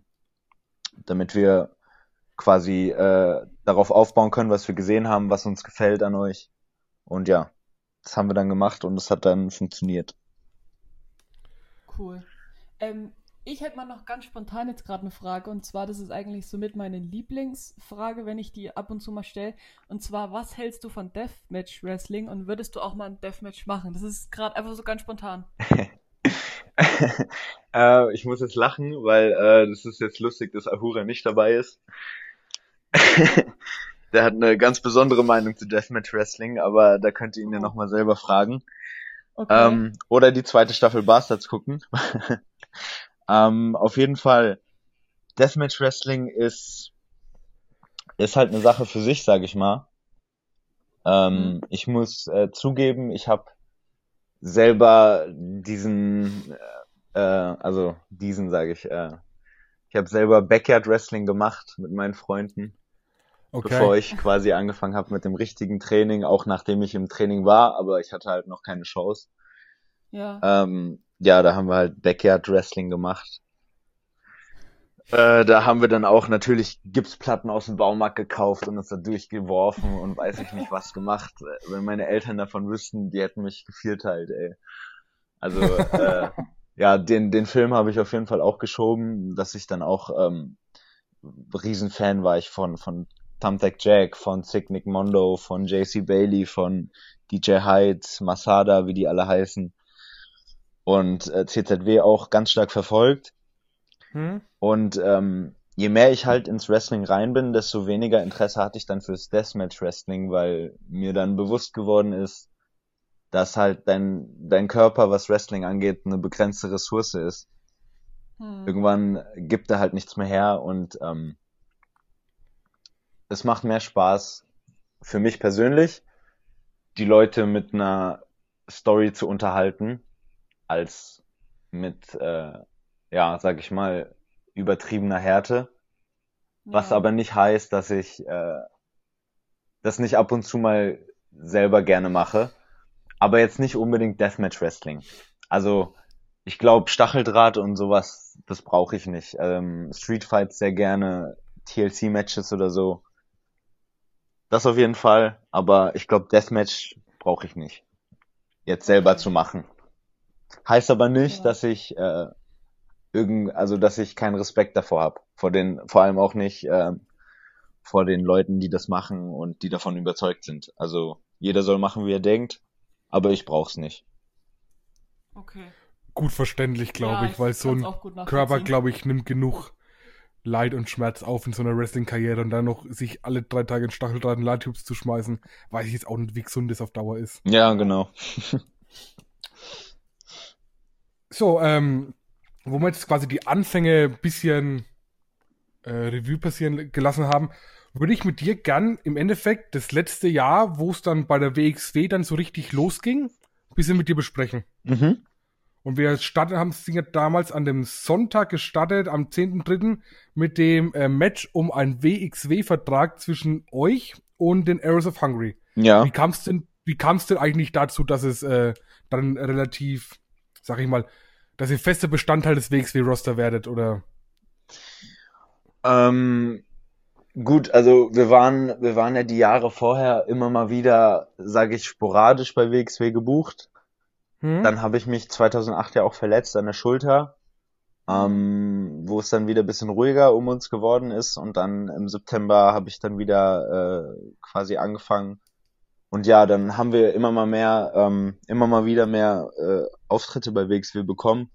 damit wir quasi äh, darauf aufbauen können, was wir gesehen haben, was uns gefällt an euch. Und ja, das haben wir dann gemacht und es hat dann funktioniert. Cool. Ähm, ich hätte mal noch ganz spontan jetzt gerade eine Frage und zwar, das ist eigentlich somit meine Lieblingsfrage, wenn ich die ab und zu mal stelle. Und zwar, was hältst du von Deathmatch Wrestling und würdest du auch mal ein Deathmatch machen? Das ist gerade einfach so ganz spontan. *laughs* äh, ich muss jetzt lachen, weil äh, das ist jetzt lustig, dass Ahura nicht dabei ist. *laughs* Der hat eine ganz besondere Meinung zu Deathmatch Wrestling, aber da könnt ihr ihn ja nochmal selber fragen. Okay. Ähm, oder die zweite Staffel Bastards gucken. *laughs* ähm, auf jeden Fall, Deathmatch Wrestling ist, ist halt eine Sache für sich, sag ich mal. Ähm, Mhm. Ich muss äh, zugeben, ich habe selber diesen, äh, äh, also diesen sage ich, äh, ich habe selber Backyard Wrestling gemacht mit meinen Freunden, Okay. bevor ich quasi angefangen habe mit dem richtigen Training, auch nachdem ich im Training war, aber ich hatte halt noch keine Chance. Ja. Ähm, ja, da haben wir halt Backyard Wrestling gemacht. Äh, da haben wir dann auch natürlich Gipsplatten aus dem Baumarkt gekauft und uns da durchgeworfen und weiß ich nicht was gemacht. Wenn meine Eltern davon wüssten, die hätten mich gevierteilt, ey. Also, äh, ja, den, den Film habe ich auf jeden Fall auch geschoben, dass ich dann auch ähm, Riesenfan war ich von, von Thumbtack Jack, von Sick Nick Mondo, von JC Bailey, von DJ Hyde, Masada, wie die alle heißen. Und äh, CZW auch ganz stark verfolgt. Hm? Und ähm, je mehr ich halt ins Wrestling rein bin, desto weniger Interesse hatte ich dann fürs Deathmatch Wrestling, weil mir dann bewusst geworden ist, dass halt dein, dein Körper, was Wrestling angeht, eine begrenzte Ressource ist. Hm. Irgendwann gibt er halt nichts mehr her und ähm, es macht mehr Spaß für mich persönlich, die Leute mit einer Story zu unterhalten, als mit, äh, ja, sag ich mal, übertriebener Härte. Was Ja. aber nicht heißt, dass ich äh, das nicht ab und zu mal selber gerne mache. Aber jetzt nicht unbedingt Deathmatch Wrestling. Also ich glaube Stacheldraht und sowas, das brauche ich nicht. Ähm, Street Fights sehr gerne, TLC Matches oder so. Das auf jeden Fall. Aber ich glaube Deathmatch brauche ich nicht. Jetzt selber Okay. zu machen. Heißt aber nicht, Ja. dass ich äh, irgend, also dass ich keinen Respekt davor habe. Vor den, vor allem auch nicht ähm, vor den Leuten, die das machen und die davon überzeugt sind. Also jeder soll machen, wie er denkt, aber ich brauch's nicht. Okay. Gut verständlich, glaube Ja, ich, weil so ein Körper, glaube ich, nimmt genug Leid und Schmerz auf in so einer Wrestling-Karriere und dann noch sich alle drei Tage in Stacheldraht und Lighttubes zu schmeißen, weiß ich jetzt auch nicht, wie gesund das auf Dauer ist. Ja, genau. *laughs* So, ähm, wo wir jetzt quasi die Anfänge ein bisschen äh, Revue passieren gelassen haben, würde ich mit dir gern im Endeffekt das letzte Jahr, wo es dann bei der WXW dann so richtig losging, ein bisschen mit dir besprechen. Mhm. Und wir starten, haben es ja damals an dem Sonntag gestartet, am 10.3. mit dem äh, Match um einen WXW-Vertrag zwischen euch und den Arrows of Hungary. Ja. Wie kam es denn, wie kam es denn eigentlich dazu, dass es äh, dann relativ, sag ich mal, dass ihr fester Bestandteil des WXW-Roster werdet, oder? Ähm, gut, also wir waren, wir waren ja die Jahre vorher immer mal wieder, sage ich, sporadisch bei WXW gebucht. Hm? Dann habe ich mich 2008 ja auch verletzt an der Schulter, ähm, wo es dann wieder ein bisschen ruhiger um uns geworden ist. Und dann im September habe ich dann wieder äh, quasi angefangen. Und ja, dann haben wir immer mal mehr, ähm, immer mal wieder mehr äh, Auftritte bei WXW bekommen,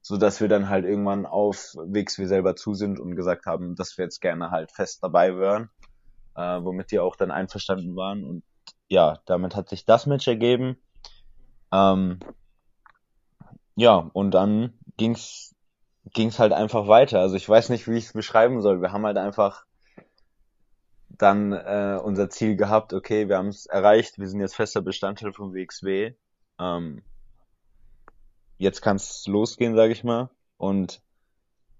so dass wir dann halt irgendwann auf WXW selber zu sind und gesagt haben, dass wir jetzt gerne halt fest dabei wären, äh, womit die auch dann einverstanden waren. Und ja, damit hat sich das Match ergeben. Ähm, ja, und dann ging's ging's halt einfach weiter. Also ich weiß nicht, wie ich es beschreiben soll. Wir haben halt einfach dann äh, unser Ziel gehabt, okay, wir haben es erreicht, wir sind jetzt fester Bestandteil vom WXW. Ähm, jetzt kann's losgehen, sag ich mal. Und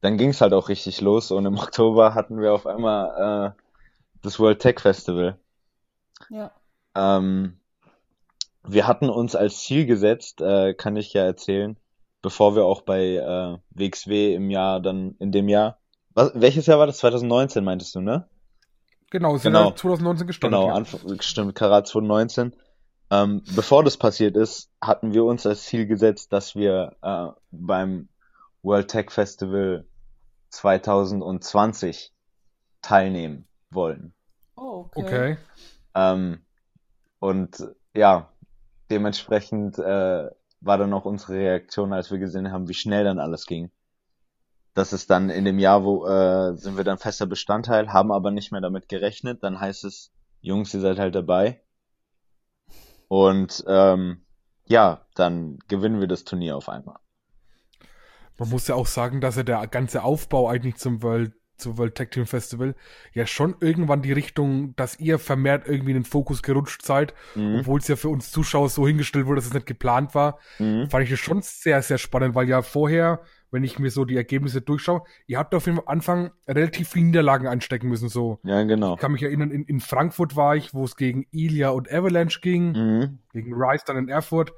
dann ging's halt auch richtig los und im *laughs* Oktober hatten wir auf einmal äh, das World Tech Festival. Ja. Ähm, wir hatten uns als Ziel gesetzt, äh, kann ich ja erzählen, bevor wir auch bei äh, WXW im Jahr dann in dem Jahr. Was, welches Jahr war das? 2019 meintest du, ne? Genau, sind Genau. ja 2019 gestartet. Genau, ja. Anfang, stimmt, Karat 2019. Ähm, bevor das passiert ist, hatten wir uns als Ziel gesetzt, dass wir äh, beim World Tech Festival 2020 teilnehmen wollen. Oh, okay. Okay. Ähm, und ja, dementsprechend äh, war dann auch unsere Reaktion, als wir gesehen haben, wie schnell dann alles ging. Das ist dann in dem Jahr, wo äh, sind wir dann fester Bestandteil, haben aber nicht mehr damit gerechnet. Dann heißt es, Jungs, ihr seid halt dabei. Und ähm, ja, dann gewinnen wir das Turnier auf einmal. Man muss ja auch sagen, dass ja der ganze Aufbau eigentlich zum World zur World Tag Team Festival ja schon irgendwann die Richtung, dass ihr vermehrt irgendwie in den Fokus gerutscht seid, Mhm. obwohl es ja für uns Zuschauer so hingestellt wurde, dass es nicht geplant war. Mhm. Fand ich das schon sehr, sehr spannend, weil ja vorher, wenn ich mir so die Ergebnisse durchschaue, ihr habt auf jeden Anfang relativ viele Niederlagen einstecken müssen. So, Ja, genau. ich kann mich erinnern, in, in Frankfurt war ich, wo es gegen Ilia und Avalanche ging, Mhm. gegen Rice dann in Erfurt.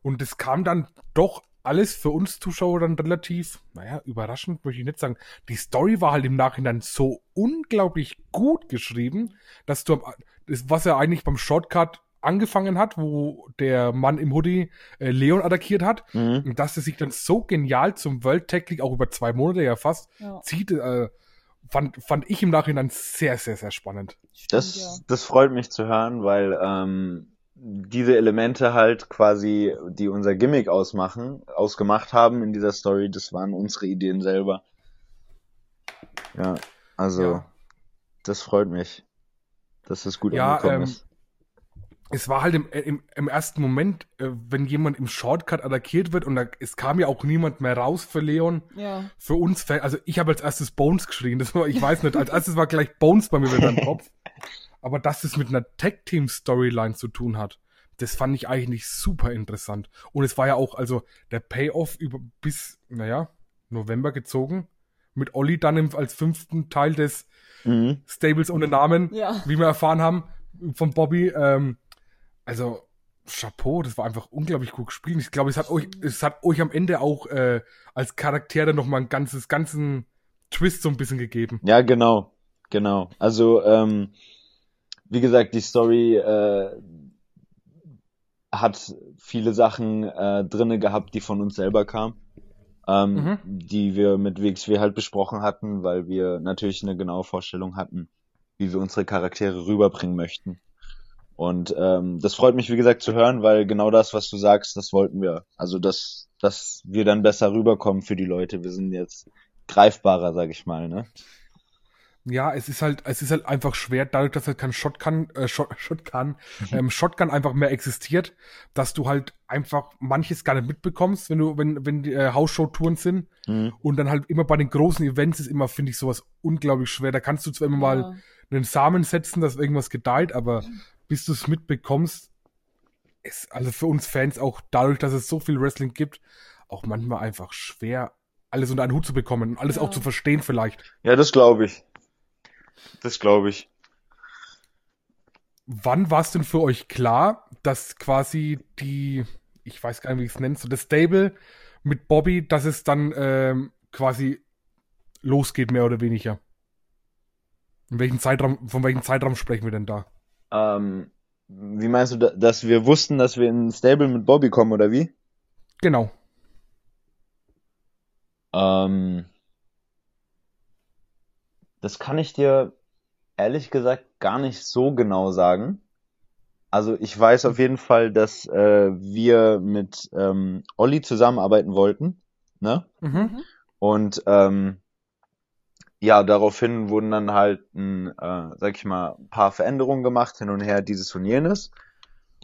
Und es kam dann doch alles für uns Zuschauer dann relativ, naja, überraschend, möchte ich nicht sagen. Die Story war halt im Nachhinein so unglaublich gut geschrieben, dass du, was er eigentlich beim Shortcut angefangen hat, wo der Mann im Hoodie äh, Leon attackiert hat, Mhm. und dass er sich dann so genial zum World Tag League auch über zwei Monate ja fast Ja, zieht, äh, fand, fand ich im Nachhinein sehr, sehr, sehr spannend. Das, das freut mich zu hören, weil ähm, diese Elemente halt quasi, die unser Gimmick ausmachen, ausgemacht haben in dieser Story, das waren unsere Ideen selber. Ja, also Ja. das freut mich, dass es gut Ja, angekommen ähm, ist. es war halt im, im, im ersten Moment, äh, wenn jemand im Shortcut attackiert wird und da, es kam ja auch niemand mehr raus für Leon, Ja, für uns, also ich habe als erstes Bones geschrien, das war, ich weiß nicht, als erstes war gleich Bones bei mir wieder im *laughs* Kopf, aber dass es mit einer Tag-Team-Storyline zu tun hat, das fand ich eigentlich super interessant und es war ja auch, also der Payoff über bis, naja, November gezogen, mit Olli dann im, als fünften Teil des Mhm. Stables ohne Namen, ja. wie wir erfahren haben von Bobby. Ähm, also Chapeau, das war einfach unglaublich gut gespielt. Ich glaube, es hat euch, es hat euch am Ende auch äh, als Charaktere noch mal ein ganzes, ganzen Twist so ein bisschen gegeben. Ja, genau, genau. Also, ähm, wie gesagt, die Story äh, hat viele Sachen äh, drinne gehabt, die von uns selber kamen, ähm, Mhm. die wir mit WXW halt besprochen hatten, weil wir natürlich eine genaue Vorstellung hatten, wie wir unsere Charaktere rüberbringen möchten. Und ähm, das freut mich, wie gesagt, zu hören, weil genau das, was du sagst, das wollten wir. Also, dass, dass wir dann besser rüberkommen für die Leute. Wir sind jetzt greifbarer, sag ich mal, ne? Ja, es ist halt, es ist halt einfach schwer, dadurch, dass halt kein Shotgun, äh, Shot, Shotgun, ähm, Shotgun einfach mehr existiert, dass du halt einfach manches gar nicht mitbekommst, wenn du, wenn, wenn die äh, Hausshow-Touren sind. Mhm. Und dann halt immer bei den großen Events ist immer, finde ich, sowas unglaublich schwer. Da kannst du zwar immer mal ja. einen Samen setzen, dass irgendwas gedeiht, aber bis du es mitbekommst, ist also für uns Fans auch dadurch, dass es so viel Wrestling gibt, auch manchmal einfach schwer, alles unter einen Hut zu bekommen und alles Ja. auch zu verstehen vielleicht. Ja, das glaube ich. Das glaube ich. Wann war es denn für euch klar, dass quasi die, ich weiß gar nicht, wie ich es nenne, so das Stable mit Bobby, dass es dann ähm, quasi losgeht, mehr oder weniger? In welchem Zeitraum, von welchem Zeitraum sprechen wir denn da? Ähm, wie meinst du, da- dass wir wussten, dass wir in ein Stable mit Bobby kommen, oder wie? Genau. Ähm, das kann ich dir ehrlich gesagt gar nicht so genau sagen. Also ich weiß auf jeden Fall, dass äh, wir mit ähm, Olli zusammenarbeiten wollten, ne? Mhm. Und ähm, ja, daraufhin wurden dann halt ein, äh, sag ich mal, ein paar Veränderungen gemacht, hin und her, dieses und jenes.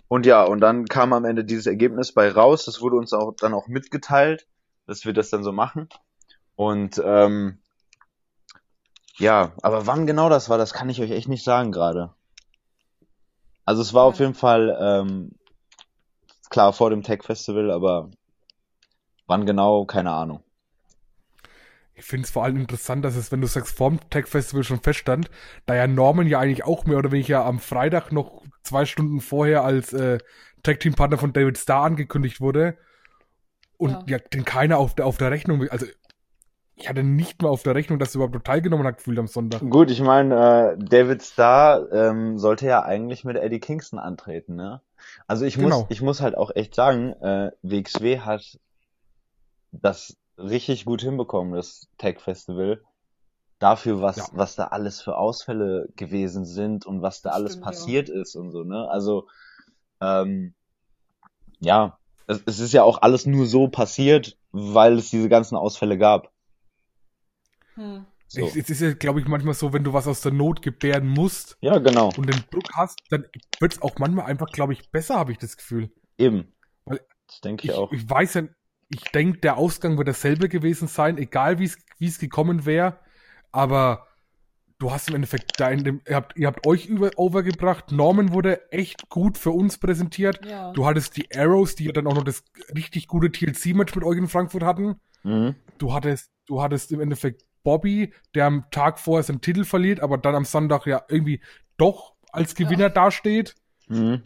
Und ja, und dann kam am Ende dieses Ergebnis bei raus. Das wurde uns auch dann auch mitgeteilt, dass wir das dann so machen. Und ähm, ja, aber wann genau das war, das kann ich euch echt nicht sagen gerade. Also es war auf jeden Fall ähm, klar vor dem Tech Festival, aber wann genau, keine Ahnung. Ich finde es vor allem interessant, dass es, wenn du sagst, vorm Tech Festival schon feststand, da ja Norman ja eigentlich auch mehr oder weniger am Freitag noch zwei Stunden vorher als äh, Tag Team Partner von David Starr angekündigt wurde und Ja. ja, den keiner auf der auf der Rechnung, also ich hatte nicht mal auf der Rechnung, dass er überhaupt noch teilgenommen hat gefühlt am Sonntag. Gut, ich meine, äh, David Starr ähm, sollte ja eigentlich mit Eddie Kingston antreten, ne? Also ich Genau. muss, ich muss halt auch echt sagen, äh, WXW hat das richtig gut hinbekommen, das Tech Festival. Dafür, was, Ja. was da alles für Ausfälle gewesen sind und was da Das alles stimmt, ja. passiert ist und so, ne? Also, ähm, ja, es, es ist ja auch alles nur so passiert, weil es diese ganzen Ausfälle gab. Hm. So. Es, ist ja, glaube ich, manchmal so, wenn du was aus der Not gebären musst Ja, genau, und den Druck hast, dann wird es auch manchmal einfach, glaube ich, besser, habe ich das Gefühl. eben. Weil Das denke ich, ich, auch. ich weiß ja, ich denke, der Ausgang wird dasselbe gewesen sein, egal wie es wie es gekommen wäre. aber du hast im Endeffekt da in dem, ihr habt, ihr habt euch über, overgebracht. Norman wurde echt gut für uns präsentiert. Ja. Du hattest die Arrows, die ja dann auch noch das richtig gute TLC-Match mit euch in Frankfurt hatten. Mhm. Du hattest, du hattest im Endeffekt Bobby, der am Tag vorher seinen Titel verliert, aber dann am Sonntag ja irgendwie doch als Gewinner dasteht. Mhm.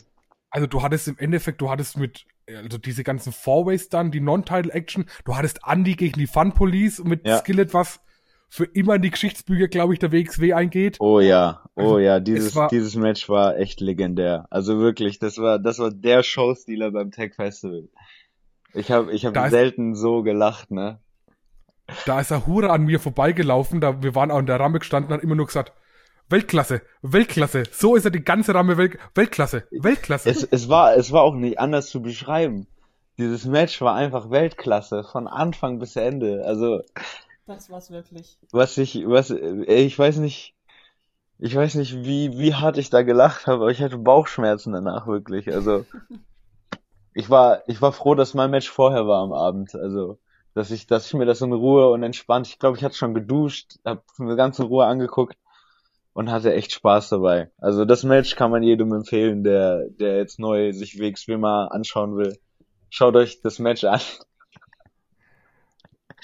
Also du hattest im Endeffekt, du hattest mit, also diese ganzen Fourways dann, die Non-Title-Action, du hattest Andy gegen die Fun Police mit Ja. Skillet, was für immer in die Geschichtsbücher, glaube ich, der WXW eingeht. Oh ja, oh Also, ja, es dieses, war- dieses Match war echt legendär. Also wirklich, das war, das war der Showstealer beim Tech Festival. Ich habe ich hab selten so gelacht, ne? Da ist Ahura an mir vorbeigelaufen, da wir waren auch in der Ramme gestanden, hat immer nur gesagt, Weltklasse, Weltklasse. So ist er die ganze Ramme Welt, Weltklasse, Weltklasse. Es, es war, es war auch nicht anders zu beschreiben. Dieses Match war einfach Weltklasse, von Anfang bis Ende. Also, Das war's wirklich. was ich, was, äh, ich weiß nicht, ich weiß nicht, wie, wie hart ich da gelacht habe, aber ich hatte Bauchschmerzen danach wirklich. Also, *laughs* ich war, ich war froh, dass mein Match vorher war am Abend. Also, dass ich, dass ich mir das in Ruhe und entspannt, ich glaube, ich hatte schon geduscht, habe mir ganz in Ruhe angeguckt und hatte echt Spaß dabei. Also, das Match kann man jedem empfehlen, der, der jetzt neu sich mal anschauen will. Schaut euch das Match an.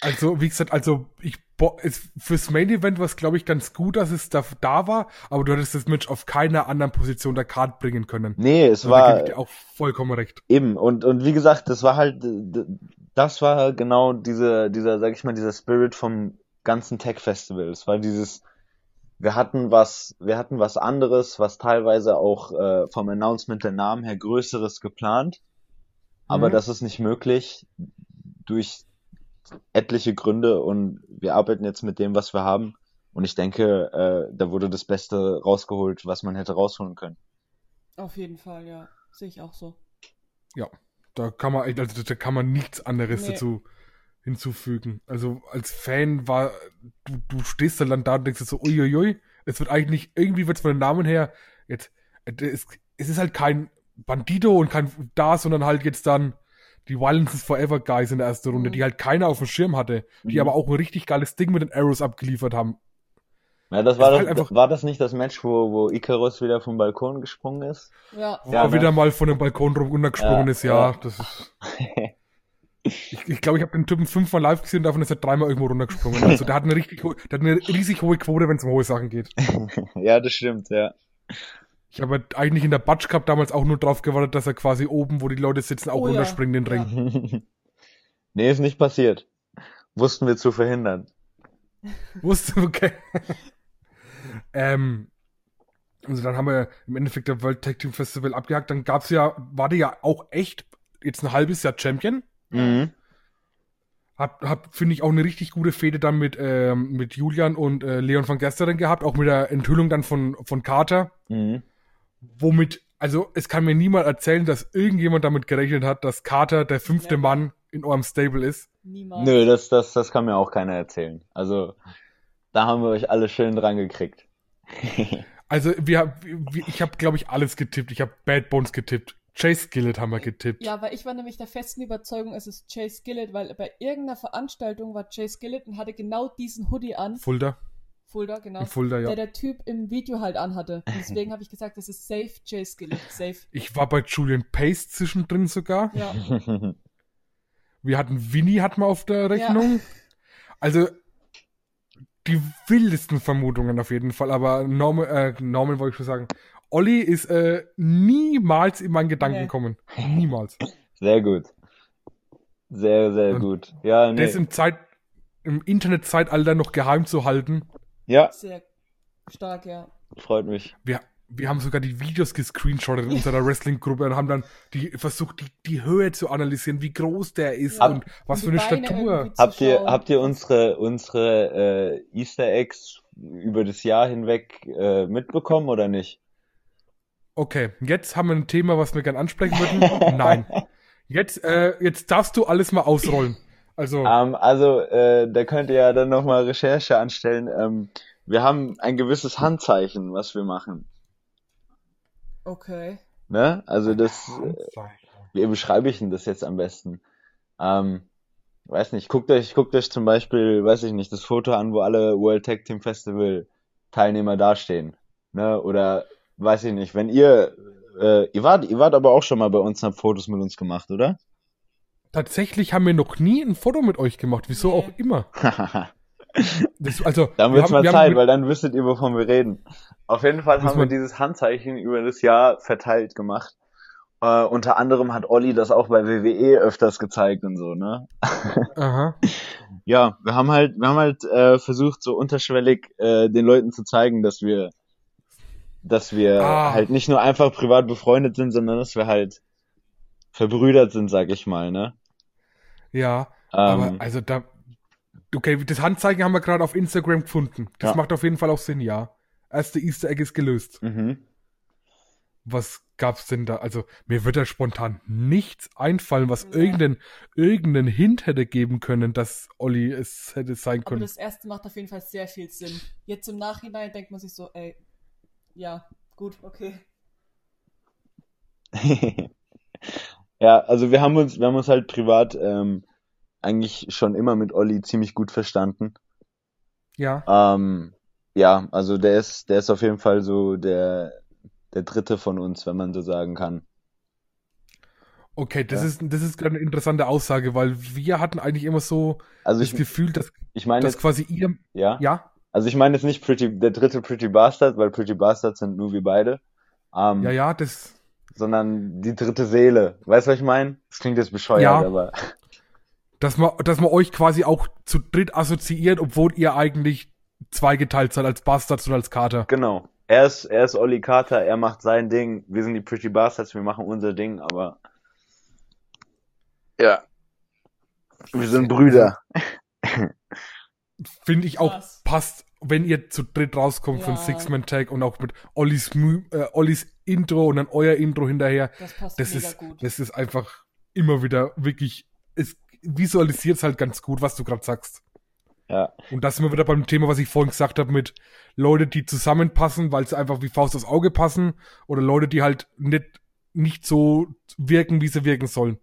Also, wie gesagt, also ich bo- fürs Main Event war es, glaube ich, ganz gut, dass es da, da war, aber du hättest das Match auf keiner anderen Position der Card bringen können. Nee, es Also, da war, gebe ich dir auch vollkommen recht. Eben, und, und wie gesagt, das war halt, das war genau diese, dieser, sag ich mal, dieser Spirit vom ganzen Tech Festival. Es war dieses, wir hatten was, wir hatten was anderes, was teilweise auch äh, vom Announcement der Namen her Größeres geplant. Aber Mhm. das ist nicht möglich durch etliche Gründe und wir arbeiten jetzt mit dem, was wir haben. Und ich denke, äh, da wurde das Beste rausgeholt, was man hätte rausholen können. Auf jeden Fall, ja. Sehe ich auch so. Da kann man, also da kann man nichts anderes Nee. dazu hinzufügen. Also als Fan war, du, du stehst dann da und denkst dir so, uiuiui, es wird eigentlich nicht, irgendwie wird es von den Namen her, jetzt, es, es ist halt kein Bandito und kein da, sondern halt jetzt dann die Violence is Forever Guys in der ersten Runde, Mhm. die halt keiner auf dem Schirm hatte, die Mhm. aber auch ein richtig geiles Ding mit den Arrows abgeliefert haben. Ja, das war das, halt einfach- war das nicht das Match, wo, wo Icarus wieder vom Balkon gesprungen ist? Ja. Wo Ja, er ne? wieder mal von dem Balkon rum runtergesprungen Ja, ist, ja, ja. das ist. *laughs* Ich, ich glaube, ich habe den Typen fünfmal live gesehen, davon ist er dreimal irgendwo runtergesprungen. *laughs* Also der hat eine richtig, der hat eine riesig hohe Quote, wenn es um hohe Sachen geht. *laughs* ja, das stimmt, ja. Ich habe eigentlich in der Batsch Cup damals auch nur drauf gewartet, dass er quasi oben, wo die Leute sitzen, auch Oh ja, runterspringt in den Ring. *laughs* nee, ist nicht passiert. Wussten wir zu verhindern. *laughs* Wusste, okay. *laughs* ähm, also dann haben wir im Endeffekt der World Tag Team Festival abgehakt. Dann gab's ja, war der ja auch echt jetzt ein halbes Jahr Champion. Mhm. Hab, hab finde ich, auch eine richtig gute Fehde dann mit, ähm, mit Julian und äh, Leon van Gesteren gehabt, auch mit der Enthüllung dann von, von Carter. Mhm. Womit, also es kann mir niemand erzählen, dass irgendjemand damit gerechnet hat, dass Carter der fünfte Never. Mann in eurem Stable ist. Niemals. Nö, das, das, das kann mir auch keiner erzählen. Also, da haben wir euch alle schön dran gekriegt. *laughs* Also wir, wir ich habe, glaube ich, alles getippt. Ich habe Bad Bones getippt. Chase Skillet haben wir getippt. Ja, weil ich war nämlich der festen Überzeugung, es ist Chase Gillett, weil bei irgendeiner Veranstaltung war Chase Gillett und hatte genau diesen Hoodie an. Fulda. Fulda, genau. In Fulda, ja. Der der Typ im Video halt anhatte. Und deswegen habe ich gesagt, das ist safe Chase Gillett. Safe. Ich war bei Julian Pace zwischendrin sogar. Ja. *laughs* Wir hatten Winnie hatten wir auf der Rechnung. Also die wildesten Vermutungen auf jeden Fall. Aber Norman, äh, Norman wollte ich schon sagen. Olli ist äh, niemals in meinen Gedanken Nee. gekommen. Niemals. Sehr gut. Sehr, sehr Und gut. Ja, Der ist nee. im Zeit im Internetzeitalter noch geheim zu halten. Ja, Sehr stark, ja. freut mich. Wir, wir haben sogar die Videos gescreenshottet in unserer Wrestling-Gruppe und haben dann die versucht, die, die Höhe zu analysieren, wie groß der ist Ja. und was Und für eine Beine Statur. Habt ihr, schauen. habt ihr unsere, unsere äh, Easter Eggs über das Jahr hinweg äh, mitbekommen oder nicht? Okay, jetzt haben wir ein Thema, was wir gern ansprechen würden. Nein. *laughs* Jetzt, äh, jetzt darfst du alles mal ausrollen. Also, Ähm, also, äh, da könnt ihr ja dann nochmal Recherche anstellen. Ähm, wir haben ein gewisses Handzeichen, was wir machen. Okay. Ne? Also das, äh, wie beschreibe ich denn das jetzt am besten? Ähm, weiß nicht, guckt euch, guckt euch zum Beispiel, weiß ich nicht, das Foto an, wo alle World Tag Team Festival Teilnehmer dastehen. Ne? Oder weiß ich nicht, wenn ihr, äh, ihr wart, ihr wart aber auch schon mal bei uns und habt Fotos mit uns gemacht, oder? Tatsächlich haben wir noch nie ein Foto mit euch gemacht, wieso auch immer. *laughs* Das, also, Dann wir wird's haben- mal wir haben Zeit, weil dann wüsstet ihr, wovon wir reden. Auf jeden Fall haben wir dieses Handzeichen über das Jahr verteilt gemacht. Äh, unter anderem hat Olli das auch bei WWE öfters gezeigt und so, ne? *laughs* Aha. Ja, wir haben halt, wir haben halt äh, versucht, so unterschwellig äh, den Leuten zu zeigen, dass wir, dass wir Ah. halt nicht nur einfach privat befreundet sind, sondern dass wir halt verbrüdert sind, sag ich mal, ne? Ja, aber Ähm, also da, okay, das Handzeichen haben wir gerade auf Instagram gefunden. Das Ja. macht auf jeden Fall auch Sinn, ja. Erste Easter Egg ist gelöst. mhm. Was gab's denn da? Also, mir wird da spontan nichts einfallen, was Nee. irgendeinen irgendeinen Hint hätte geben können, dass Olli es hätte sein Aber können. das erste macht auf jeden Fall sehr viel Sinn. Jetzt im Nachhinein denkt man sich so, ey, ja, gut, okay. *laughs* ja, also wir haben uns, wir haben uns halt privat ähm, eigentlich schon immer mit Olli ziemlich gut verstanden. Ja, Ähm, ja, also der ist, der ist auf jeden Fall so der, der dritte von uns, wenn man so sagen kann. okay, das Ja. ist, das ist gerade eine interessante Aussage, weil wir hatten eigentlich immer so Also das ich, Gefühl, dass, ich meine dass jetzt, quasi ihr, ja, ja, also ich meine jetzt nicht Pretty, der dritte Pretty Bastard, weil Pretty Bastards sind nur wir beide, ähm, ja, ja, das, sondern die dritte Seele. Weißt du, was ich meine? Das klingt jetzt bescheuert, Ja. aber dass man, dass man euch quasi auch zu dritt assoziiert, obwohl ihr eigentlich zweigeteilt seid als Bastards und als Kater. genau. Er ist, er ist Olli Carter, er macht sein Ding, wir sind die Pretty Bastards, wir machen unser Ding, aber ja, wir sind Brüder. Finde ich auch passt, wenn ihr zu dritt rauskommt für ein Ja. Six-Man-Tag und auch mit Ollis, äh, Ollis Intro und dann euer Intro hinterher. Das passt Das mega ist, gut. das ist einfach immer wieder wirklich, es visualisiert halt ganz gut, was du gerade sagst. Ja, Und das sind wir wieder beim Thema, was ich vorhin gesagt habe, mit Leute, die zusammenpassen, weil sie einfach wie Faust aufs Auge passen, oder Leute, die halt nicht, nicht so wirken, wie sie wirken sollen.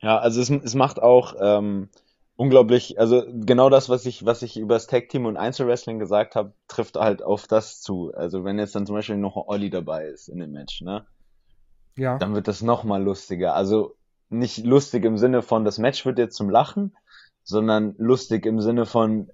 Ja, also es, es macht auch ähm, unglaublich, also genau das, was ich, was ich über das Tag Team und Einzelwrestling gesagt habe, trifft halt auf das zu. Also wenn jetzt dann zum Beispiel noch Olli dabei ist in dem Match, ne, Ja. dann wird das noch mal lustiger. Also nicht lustig im Sinne von, das Match wird jetzt zum Lachen, sondern lustig im Sinne von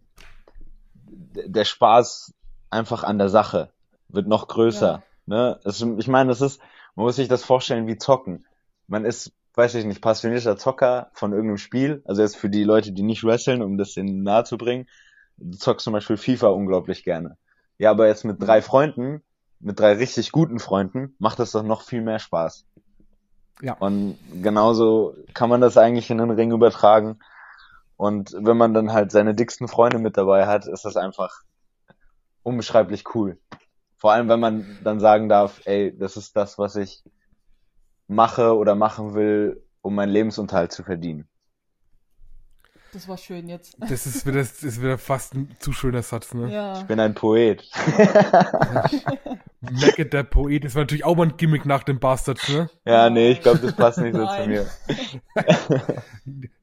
der Spaß einfach an der Sache wird noch größer. Ne? Es, ich meine, das ist, man muss sich das vorstellen wie Zocken. Man ist, weiß ich nicht, passionierter Zocker von irgendeinem Spiel. Also jetzt für die Leute, die nicht wresteln, um das in nahe zu bringen. Du zockst zum Beispiel FIFA unglaublich gerne. Ja, aber jetzt mit drei Freunden, mit drei richtig guten Freunden, macht das doch noch viel mehr Spaß. Ja. Und genauso kann man das eigentlich in den Ring übertragen. Und wenn man dann halt seine dicksten Freunde mit dabei hat, ist das einfach unbeschreiblich cool. Vor allem, wenn man dann sagen darf, ey, das ist das, was ich mache oder machen will, um meinen Lebensunterhalt zu verdienen. Das war schön jetzt. Das ist wieder, das ist wieder fast ein zu schöner Satz, ne? Ja. Ich bin ein Poet. *laughs* Maggot, der Poet, das war natürlich auch mal ein Gimmick nach dem Bastards, ne? Ja, nee, ich glaube, das passt nicht so zu mir. *laughs*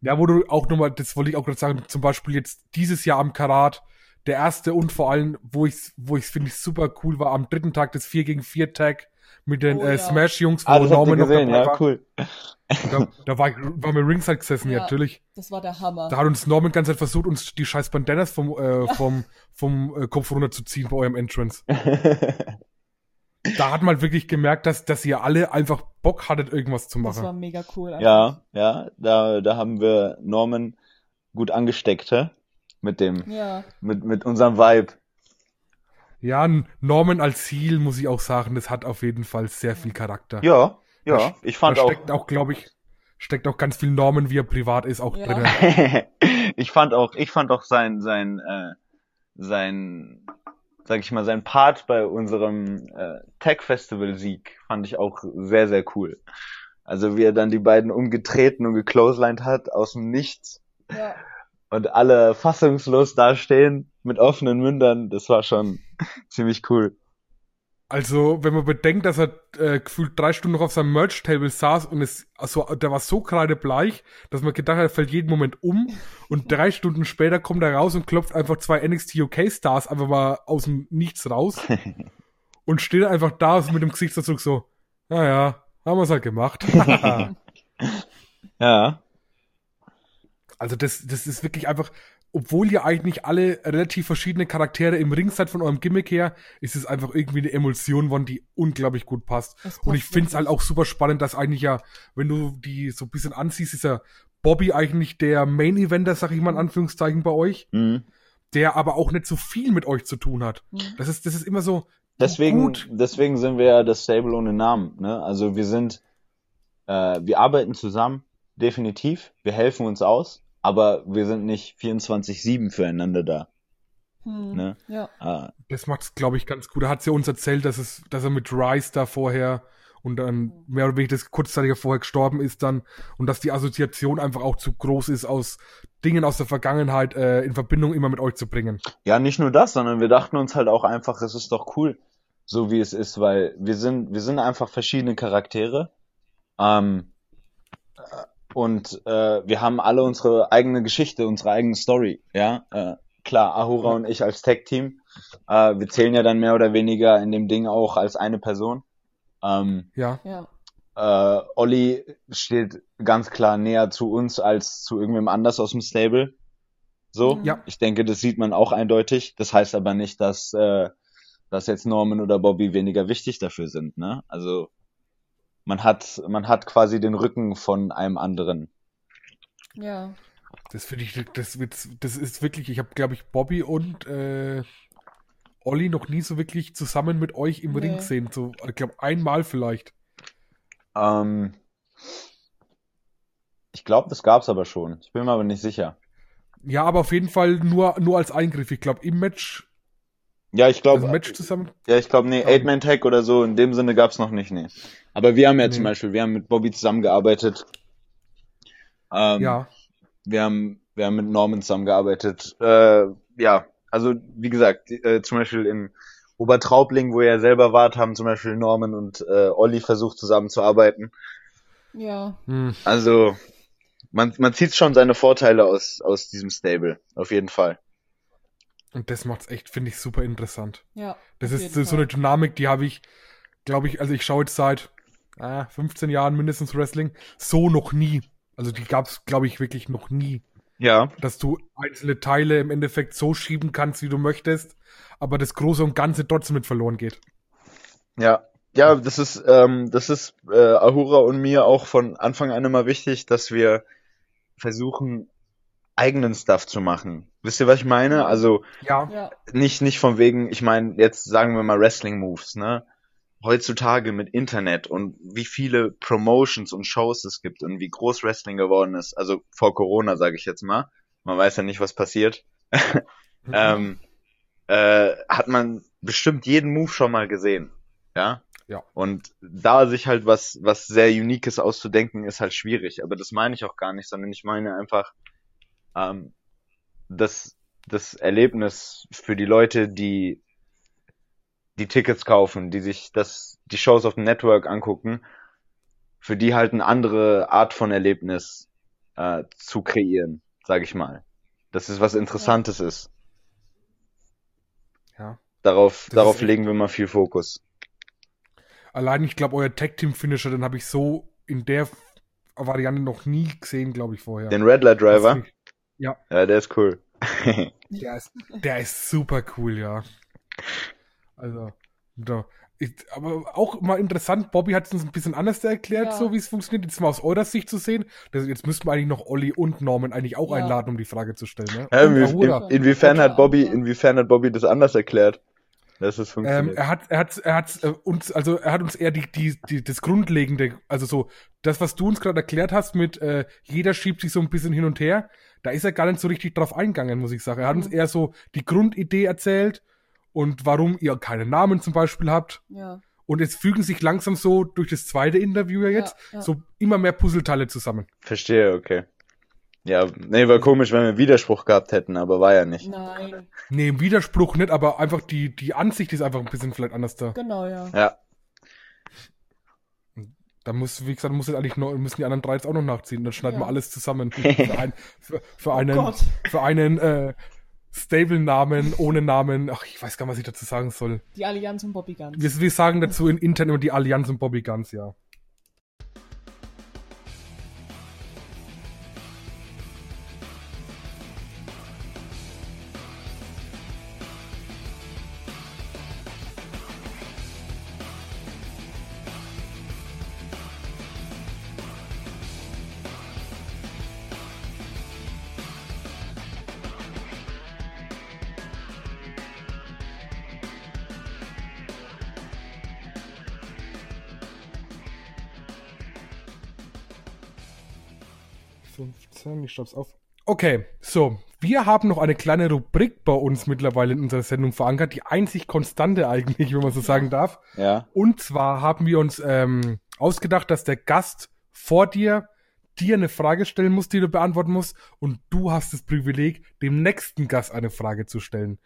Ja, wo du auch nochmal, das wollte ich auch gerade sagen, zum Beispiel jetzt dieses Jahr am Karat, der erste und vor allem, wo ich wo ich finde ich super cool war, am dritten Tag des 4 gegen 4 Tag mit den Oh, äh, ja. Smash-Jungs, wo Ah, Norman noch gesehen, dabei ja, war. cool. Da, da war, ich, war mir Ringside gesessen, ja, natürlich. Das war der Hammer. Da hat uns Norman ganz Zeit versucht, uns die scheiß Bandanas vom, äh, vom, *laughs* vom äh, Kopf runterzuziehen bei eurem Entrance. *laughs* Da hat man wirklich gemerkt, dass, dass ihr alle einfach Bock hattet, irgendwas zu das war machen. mega cool. einfach. ja, ja, da, da haben wir Norman gut angesteckt, hä? Mit dem, Ja. mit, mit unserem Vibe. Ja, Norman als Heel, muss ich auch sagen, das hat auf jeden Fall sehr viel Charakter. Ja, ja, Da- ich fand da auch, steckt auch, glaube ich, steckt auch ganz viel Norman, wie er privat ist, auch Ja. drin. *laughs* ich fand auch, ich fand auch sein, sein, äh, sein, sag ich mal, sein Part bei unserem äh, Tech Festival Sieg fand ich auch sehr, sehr cool. Also wie er dann die beiden umgetreten und gecloselined hat aus dem Nichts Ja. und alle fassungslos dastehen mit offenen Mündern, das war schon ziemlich cool. Also, wenn man bedenkt, dass er äh, gefühlt drei Stunden noch auf seinem Merch-Table saß und es, also, der war so gerade bleich, dass man gedacht hat, er fällt jeden Moment um und drei Stunden später kommt er raus und klopft einfach zwei NXT UK Stars einfach mal aus dem Nichts raus *laughs* und steht einfach da mit dem Gesichtsausdruck so, naja, haben wir es halt gemacht. *laughs* Ja. Also das, das ist wirklich einfach, obwohl ihr eigentlich alle relativ verschiedene Charaktere im Ring seid von eurem Gimmick her, ist es einfach irgendwie eine Emulsion geworden, die unglaublich gut passt. Es Und ich passt finde es halt auch super spannend, dass eigentlich ja, wenn du die so ein bisschen ansiehst, ist ja Bobby eigentlich der Main-Eventer, sag ich mal in Anführungszeichen, bei euch, Mhm. der aber auch nicht so viel mit euch zu tun hat. Mhm. Das ist, das ist immer so Deswegen, gut. deswegen sind wir ja das Stable ohne Namen. Ne? Also wir sind, äh, wir arbeiten zusammen, definitiv. Wir helfen uns aus, aber wir sind nicht 24/7 füreinander da. Hm. Ne? Ja. Äh, Das macht's, glaube ich, ganz gut. Er hat ja uns erzählt, dass es, dass er mit Rice da vorher und dann mehr oder weniger das kurzzeitiger vorher gestorben ist dann und dass die Assoziation einfach auch zu groß ist, aus Dingen aus der Vergangenheit äh, in Verbindung immer mit euch zu bringen. ja, nicht nur das, sondern wir dachten uns halt auch einfach, es ist doch cool, so wie es ist, weil wir sind, wir sind einfach verschiedene Charaktere. Ähm, äh, und äh, wir haben alle unsere eigene Geschichte, unsere eigene Story, ja. Äh, klar, Ahura und ich als Tech-Team, äh, wir zählen ja dann mehr oder weniger in dem Ding auch als eine Person. Ähm, Ja, Ja. äh, Olli steht ganz klar näher zu uns als zu irgendwem anders aus dem Stable. So, Mhm. Ja. ich denke, das sieht man auch eindeutig. Das heißt aber nicht, dass, äh, dass jetzt Norman oder Bobby weniger wichtig dafür sind. Ne? Also man hat, man hat quasi den Rücken von einem anderen. Ja. das finde ich, das, wird- das ist wirklich, ich habe, glaube ich, Bobby und äh, Olli noch nie so wirklich zusammen mit euch im Nee. Ring gesehen. So, ich glaube, einmal vielleicht. Ähm, ich glaube, das gab's aber schon. Ich bin mir aber nicht sicher. Ja, aber auf jeden Fall nur, nur als Eingriff. Ich glaube, im Match, Ja, ich glaube, also Match zusammen. Ja, ich glaube, nee. Eight-Man-Tag oder so, in dem Sinne gab's noch nicht, nee. Aber wir haben ja zum Nee. Beispiel, wir haben mit Bobby zusammengearbeitet. Ähm, Ja. Wir haben, wir haben mit Norman zusammengearbeitet. Äh, ja, also wie gesagt, äh, zum Beispiel in Obertraubling, wo ihr selber wart, haben zum Beispiel Norman und äh, Olli versucht zusammenzuarbeiten. Ja. Hm. Also man, man zieht schon seine Vorteile aus, aus diesem Stable, auf jeden Fall. Und das macht's echt, finde ich, super interessant. Ja. Das ist so Fall. eine Dynamik, die habe ich, glaube ich, also ich schaue jetzt seit ah, 15 Jahren mindestens Wrestling, so noch nie. Also die gab's, glaube ich, wirklich noch nie. Ja. Dass du einzelne Teile im Endeffekt so schieben kannst, wie du möchtest, aber das Große und Ganze trotzdem mit verloren geht. Ja, ja, das ist, ähm, das ist äh, Ahura und mir auch von Anfang an immer wichtig, dass wir versuchen, eigenen Stuff zu machen. Wisst ihr, was ich meine? Also Ja, Ja. nicht, nicht von wegen, ich meine, jetzt sagen wir mal Wrestling Moves, ne? Heutzutage mit Internet und wie viele Promotions und Shows es gibt und wie groß Wrestling geworden ist, also vor Corona, sage ich jetzt mal. Man weiß ja nicht, was passiert. *laughs* ähm, äh, hat man bestimmt jeden Move schon mal gesehen. Ja? Ja. Und da sich halt was, was sehr Uniques auszudenken, ist halt schwierig. Aber das meine ich auch gar nicht, sondern ich meine einfach, ähm, das, das Erlebnis für die Leute, die die Tickets kaufen, die sich das, die Shows auf dem Network angucken, für die halt eine andere Art von Erlebnis äh, zu kreieren, sage ich mal. Dass es was Interessantes ist. ja. Darauf, Das darauf ist legen wir mal viel Fokus. Allein, ich glaube, euer Tag-Team-Finisher, den habe ich so in der Variante noch nie gesehen, glaube ich, vorher. Den Red Light Driver, Das- ja, der ist cool. *laughs* Der ist, der ist super cool, ja. Also, da, ich, aber auch mal interessant, Bobby hat es uns ein bisschen anders erklärt, Ja. so wie es funktioniert. Jetzt mal aus eurer Sicht zu sehen. Das, jetzt müssten wir eigentlich noch Olli und Norman eigentlich auch Ja. einladen, um die Frage zu stellen. Ne? Ja, inwie- in, inwiefern hat Bobby, inwiefern hat Bobby das anders erklärt? Dass es Ähm, funktioniert. er hat, er hat, er hat äh, uns, also er hat uns eher die, die, die, das Grundlegende, also so, das, was du uns gerade erklärt hast mit, äh, jeder schiebt sich so ein bisschen hin und her, da ist er gar nicht so richtig drauf eingegangen, muss ich sagen. Er hat uns Mhm. eher so die Grundidee erzählt und warum ihr keine Namen zum Beispiel habt. Ja. Und jetzt fügen sich langsam so durch das zweite Interview ja jetzt Ja, ja. so immer mehr Puzzleteile zusammen. Verstehe, okay. Ja, nee, war komisch, wenn wir Widerspruch gehabt hätten, aber war ja nicht. Nein, Nee, im Widerspruch nicht, aber einfach die, die Ansicht ist einfach ein bisschen vielleicht anders da. genau, ja. Ja, Da muss, wie gesagt, muss jetzt eigentlich noch, müssen die anderen drei jetzt auch noch nachziehen. Dann schneiden Ja. wir alles zusammen. *laughs* Für, ein, für, für einen, Oh Gott. für einen äh, Stable-Namen, ohne Namen. Ach, ich weiß gar nicht, was ich dazu sagen soll. Die Allianz und Bobby Guns. Wir, wir sagen dazu in intern immer die Allianz und Bobby Guns, ja. Fünfzehn, ich schreib's auf. Okay, so. Wir haben noch eine kleine Rubrik bei uns mittlerweile in unserer Sendung verankert, die einzig konstante eigentlich, wenn man so sagen darf. ja. Und zwar haben wir uns ähm, ausgedacht, dass der Gast vor dir dir eine Frage stellen muss, die du beantworten musst. Und du hast das Privileg, dem nächsten Gast eine Frage zu stellen.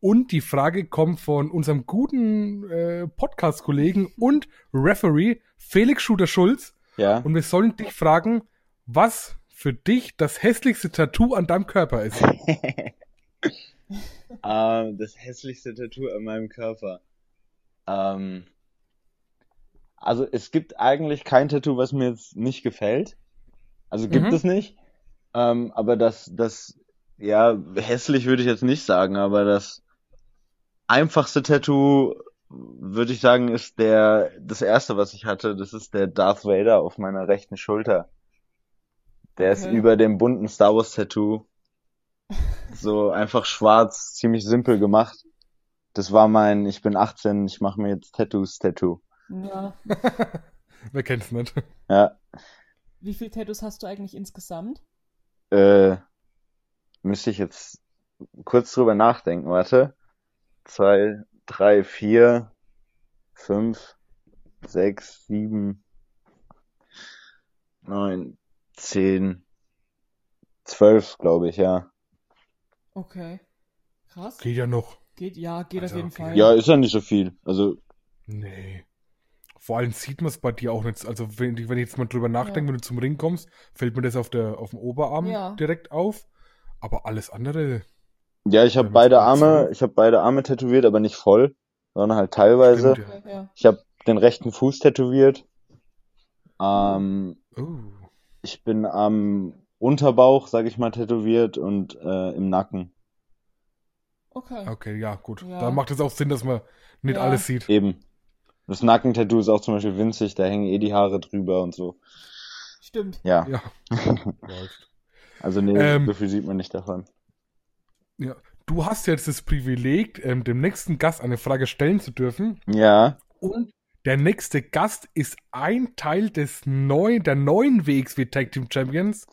Und die Frage kommt von unserem guten äh, Podcast-Kollegen und Referee Felix Schuter-Schulz. Ja. Und wir sollen dich fragen, was für dich das hässlichste Tattoo an deinem Körper ist. *laughs* Ähm, das hässlichste Tattoo an meinem Körper. Ähm, also es gibt eigentlich kein Tattoo, was mir jetzt nicht gefällt. Also gibt Mhm. es nicht. Ähm, aber das, das, ja, hässlich würde ich jetzt nicht sagen, aber das einfachste Tattoo, würde ich sagen, ist der, das erste, was ich hatte, das ist der Darth Vader auf meiner rechten Schulter. Der ist Okay. über dem bunten Star Wars Tattoo. So einfach schwarz, ziemlich simpel gemacht. Das war mein, ich bin 18, ich mache mir jetzt Tattoos Tattoo. Ja. *laughs* Wer kennt's nicht? Ja, Wie viele Tattoos hast du eigentlich insgesamt? äh, müsste ich jetzt kurz drüber nachdenken, warte. Zwei, drei, vier, fünf, sechs, sieben, neun, zehn, zwölf, glaube ich, ja. Okay. Krass. Geht ja noch. Geht, ja, geht Also, auf jeden okay. Fall. Ja, ist ja nicht so viel. Also, Nee. Vor allem sieht man es bei dir auch nicht. Also wenn, ich- wenn ich jetzt mal drüber nachdenke, Ja. wenn du zum Ring kommst, fällt mir das auf der auf dem Oberarm Ja. direkt auf. Aber alles andere. ja, ich habe beide Arme, sieht. ich habe beide Arme tätowiert, aber nicht voll, sondern halt teilweise. Stimmt, ja. Ich habe den rechten Fuß tätowiert. Ähm, Oh. Ich bin am Unterbauch, sag ich mal, tätowiert und äh, im Nacken. Okay. Okay, ja, gut. Ja. Da macht es auch Sinn, dass man nicht Ja. alles sieht. Eben. Das Nackentattoo ist auch zum Beispiel winzig, da hängen eh die Haare drüber und so. Stimmt. Ja, Ja. *laughs* Also nee, Ähm, so viel sieht man nicht davon. ja. Du hast jetzt das Privileg, ähm, dem nächsten Gast eine Frage stellen zu dürfen. Ja, Und der nächste Gast ist ein Teil des neuen, der neuen WXW Tag Team Champions.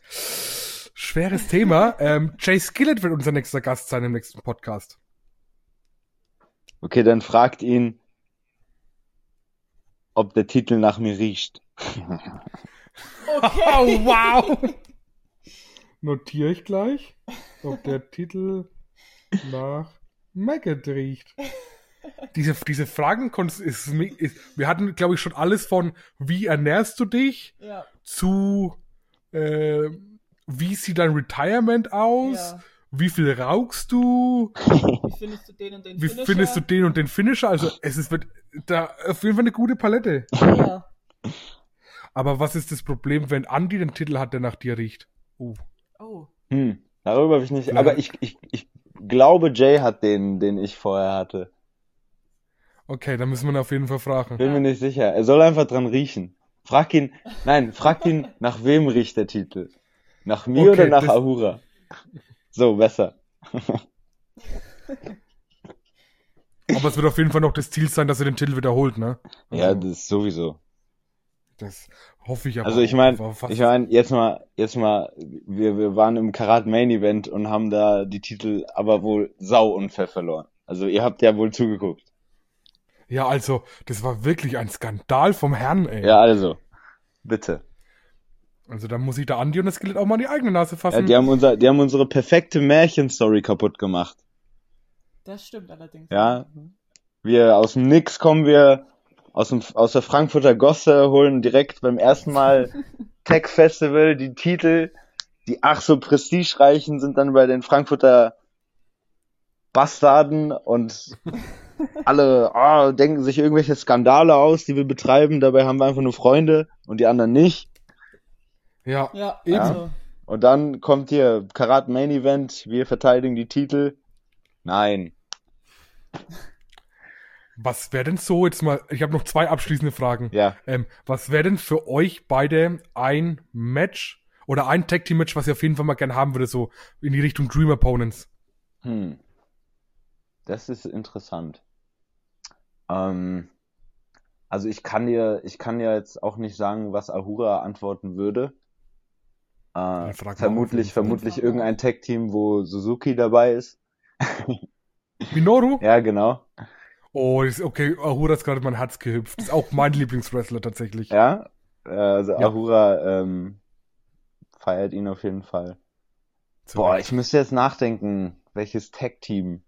Schweres Thema. *laughs* ähm, Jay Skillett wird unser nächster Gast sein im nächsten Podcast. okay, dann fragt ihn, ob der Titel nach mir riecht. Okay. Oh, wow! *laughs* Notiere ich gleich, ob der Titel nach Maggot riecht. Diese, diese Fragen konntest- ist, ist, wir hatten, glaube ich, schon alles von, wie ernährst du dich, Ja. zu, äh, wie sieht dein Retirement aus, Ja. wie viel rauchst du, Wie findest du den und den wie Finisher? findest du den und den Finisher, also es ist wird da auf jeden Fall eine gute Palette. Ja. Aber was ist das Problem, wenn Andy den Titel hat, der nach dir riecht? Uh. Oh. Hm, darüber habe ich nicht, Ja. aber ich, ich, ich glaube, Jay hat den, den ich vorher hatte. Okay, dann müssen wir ihn auf jeden Fall fragen. Bin mir nicht sicher. Er soll einfach dran riechen. Frag ihn, nein, frag ihn, nach wem riecht der Titel? Nach mir Okay, oder nach das- Ahura? So, besser. *laughs* Aber es wird auf jeden Fall noch das Ziel sein, dass er den Titel wiederholt, ne? Ja, Also, das ist sowieso. das hoffe ich aber. Also ich meine, ich meine, jetzt mal, jetzt mal, wir, wir waren im Karat Main Event und haben da die Titel aber wohl sau unfair verloren. Also ihr habt ja wohl zugeguckt. Ja, also, das war wirklich ein Skandal vom Herrn, ey. Ja, also, bitte. Also da muss ich der Andi und das Skelett auch mal in die eigene Nase fassen. Ja, die haben unser, die haben unsere perfekte Märchenstory kaputt gemacht. Das stimmt allerdings. Ja. Wir aus dem Nix kommen wir aus dem aus der Frankfurter Gosse holen direkt beim ersten Mal *laughs* Tech Festival die Titel, die ach so prestigereichen sind dann bei den Frankfurter Bastarden und *laughs* alle oh, denken sich irgendwelche Skandale aus, die wir betreiben, dabei haben wir einfach nur Freunde und die anderen nicht. ja. Ja, Eben. also, Und dann kommt hier Karat Main Event, wir verteidigen die Titel. Nein. Was wäre denn so jetzt mal, ich habe noch zwei abschließende Fragen. Ja. Ähm, was wäre denn für euch beide ein Match oder ein Tag Team Match, was ihr auf jeden Fall mal gern haben würde, so in die Richtung Dream Opponents? Hm. Das ist interessant. Ähm, also ich kann dir, ich kann dir jetzt auch nicht sagen, was Ahura antworten würde. Äh, vermutlich, vermutlich irgendein. Tech-Team, wo Suzuki dabei ist. *laughs* Minoru? Ja, genau. Oh, okay, Ahura ist gerade mein Herz gehüpft. Ist auch mein *laughs* Lieblingswrestler tatsächlich. Ja. Äh, also Ja. Ahura ähm, feiert ihn auf jeden Fall. Zu Boah, Recht. ich müsste jetzt nachdenken, welches Tech-Team.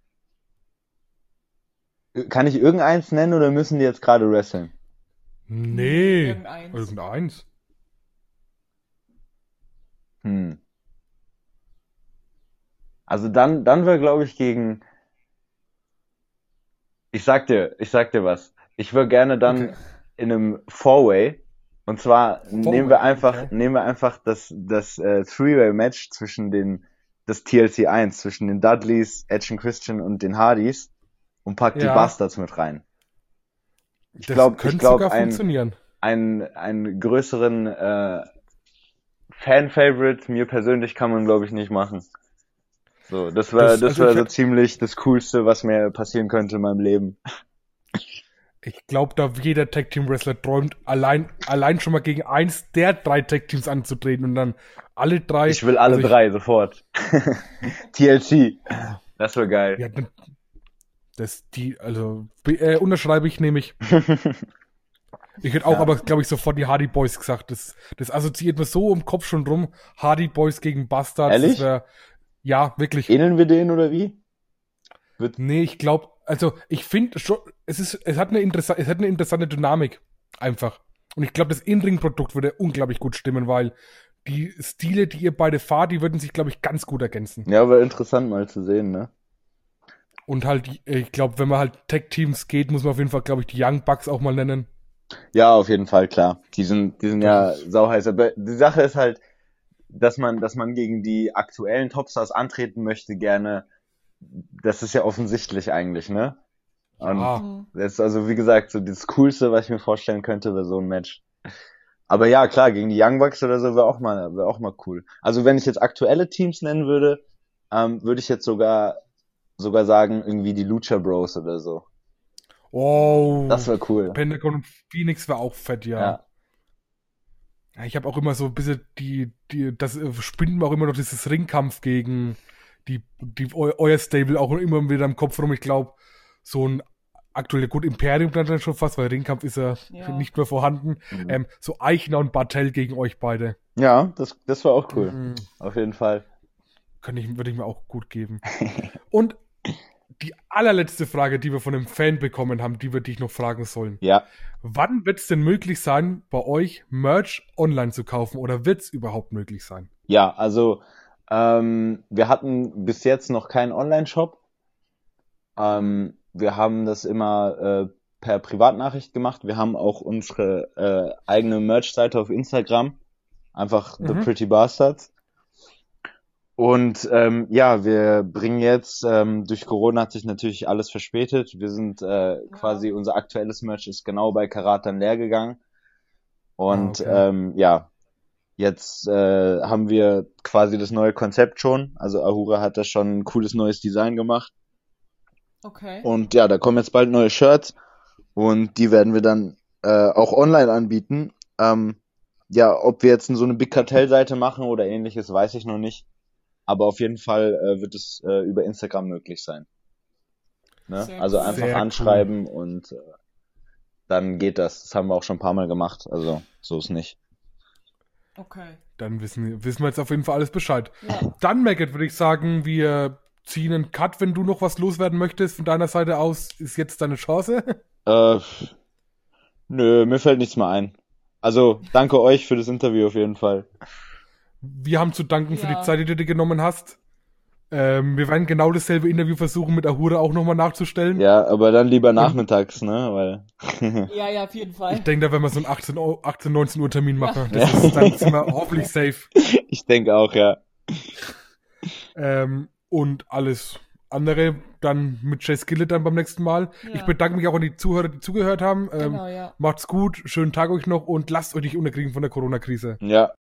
Kann ich irgendeins nennen oder müssen die jetzt gerade wresteln? Nee. Irgendeins. Irgendeins. Hm. Also dann, dann wäre, glaube ich, gegen. Ich sag dir, ich sag dir was. Ich würde gerne dann Okay. in einem Four-Way. Und zwar nehmen wir einfach, okay. nehmen wir einfach das, das äh, Three-Way-Match zwischen den, das TLC 1, zwischen den Dudleys, Edge and Christian und den Hardys und packt die Ja. Bastards mit rein. Ich glaube, ich könnte glaube, sogar ein, funktionieren. einen, größeren äh, Fan-Favorite, mir persönlich kann man, glaube ich, nicht machen. So, das war, Das- das, also war ich so ziemlich das Coolste, was mir passieren könnte in meinem Leben. Ich glaube, da jeder Tag Team Wrestler träumt, allein, allein schon mal gegen eins der drei Tag Teams anzutreten und dann alle drei. Ich will alle also drei sofort. *laughs* TLC. Das wäre geil. Ja, das, die, also, äh, unterschreibe ich nämlich. Ich hätte auch Ja. aber, glaube ich, sofort die Hardy Boys gesagt. Das, das assoziiert mir so im Kopf schon rum. Hardy Boys gegen Bastards. Ehrlich? Wär, ja, wirklich. Ähneln wir denen oder wie? Nee, ich glaube, also ich finde schon, es ist, es hat eine interessante, es hat eine interessante Dynamik. Einfach. Und ich glaube, das In-Ring-Produkt würde unglaublich gut stimmen, weil die Stile, die ihr beide fahrt, die würden sich, glaube ich, ganz gut ergänzen. Ja, aber interessant mal zu sehen, ne? Und halt, ich glaube, wenn man halt Tech-Teams geht, muss man auf jeden Fall, glaube ich, die Young Bucks auch mal nennen. Ja, auf jeden Fall, klar. Die sind, die sind ja sauheiß. Aber die Sache ist halt, dass man, dass man gegen die aktuellen Topstars antreten möchte, gerne. Das ist ja offensichtlich eigentlich, ne? Und Ja. Das ist also, wie gesagt, so das Coolste, was ich mir vorstellen könnte, wäre so ein Match. Aber ja, klar, gegen die Young Bucks oder so wäre auch mal, wäre auch mal cool. Also wenn ich jetzt aktuelle Teams nennen würde, ähm, würde ich jetzt sogar, sogar sagen, irgendwie die Lucha Bros oder so. Oh. Das wäre cool. Pentagon und Phoenix war auch fett, ja. Ja. Ja, ich habe auch immer so ein bisschen die, die, das äh, spinnt mir auch immer noch dieses Ringkampf gegen die, die eu, euer Stable auch immer wieder im Kopf rum. Ich glaube, so ein aktuell gut Imperium dann schon fast, weil Ringkampf ist ja, Ja. nicht mehr vorhanden. Mhm. Ähm, so Eichner und Bartel gegen euch beide. Ja, das, das war auch cool. Mhm. Auf jeden Fall. Könnte ich, würde ich mir auch gut geben. *laughs* und die allerletzte Frage, die wir von einem Fan bekommen haben, die wir dich noch fragen sollen. Ja. Wann wird es denn möglich sein, bei euch Merch online zu kaufen oder wird es überhaupt möglich sein? Ja, also ähm, wir hatten bis jetzt noch keinen Online-Shop. Ähm, wir haben das immer äh, per Privatnachricht gemacht. Wir haben auch unsere äh, eigene Merch-Seite auf Instagram. Einfach The Mhm. Pretty Bastards. Und ähm, ja, wir bringen jetzt, ähm, durch Corona hat sich natürlich alles verspätet. Wir sind äh, quasi, unser aktuelles Merch ist genau bei Karat dann leer gegangen. Und Ah, okay. ähm, ja, jetzt äh, haben wir quasi das neue Konzept schon. Also Ahura hat da schon ein cooles neues Design gemacht. Okay. Und ja, da kommen jetzt bald neue Shirts und die werden wir dann äh, auch online anbieten. Ähm, ja, ob wir jetzt so eine Big Cartel-Seite machen oder ähnliches, weiß ich noch nicht. Aber auf jeden Fall äh, wird es äh, über Instagram möglich sein. Ne? Also einfach cool. anschreiben und äh, dann geht das. Das haben wir auch schon ein paar Mal gemacht. Also so ist nicht. Okay. Dann wissen, wissen wir jetzt auf jeden Fall alles Bescheid. Ja. Dann, Maggot, würde ich sagen, wir ziehen einen Cut. Wenn du noch was loswerden möchtest von deiner Seite aus, ist jetzt deine Chance. *laughs* Äh, nö, mir fällt nichts mehr ein. Also, danke euch für das Interview auf jeden Fall. Wir haben zu danken für Ja. die Zeit, die du dir genommen hast. Ähm, wir werden genau dasselbe Interview versuchen, mit Ahura auch nochmal nachzustellen. Ja, aber dann lieber nachmittags, ne, weil, *laughs* ja, ja, auf jeden Fall. Ich denke, da werden wir so einen 18, Uhr- 18 19 Uhr Termin machen. *laughs* Das ist, dann sind wir hoffentlich safe. *laughs* ich denke auch, ja. Ähm, und alles andere dann mit Jay Skillet dann beim nächsten Mal. Ja. Ich bedanke mich auch an die Zuhörer, die zugehört haben. Ähm, Genau, ja. Macht's gut, schönen Tag euch noch und lasst euch nicht unterkriegen von der Corona-Krise. Ja,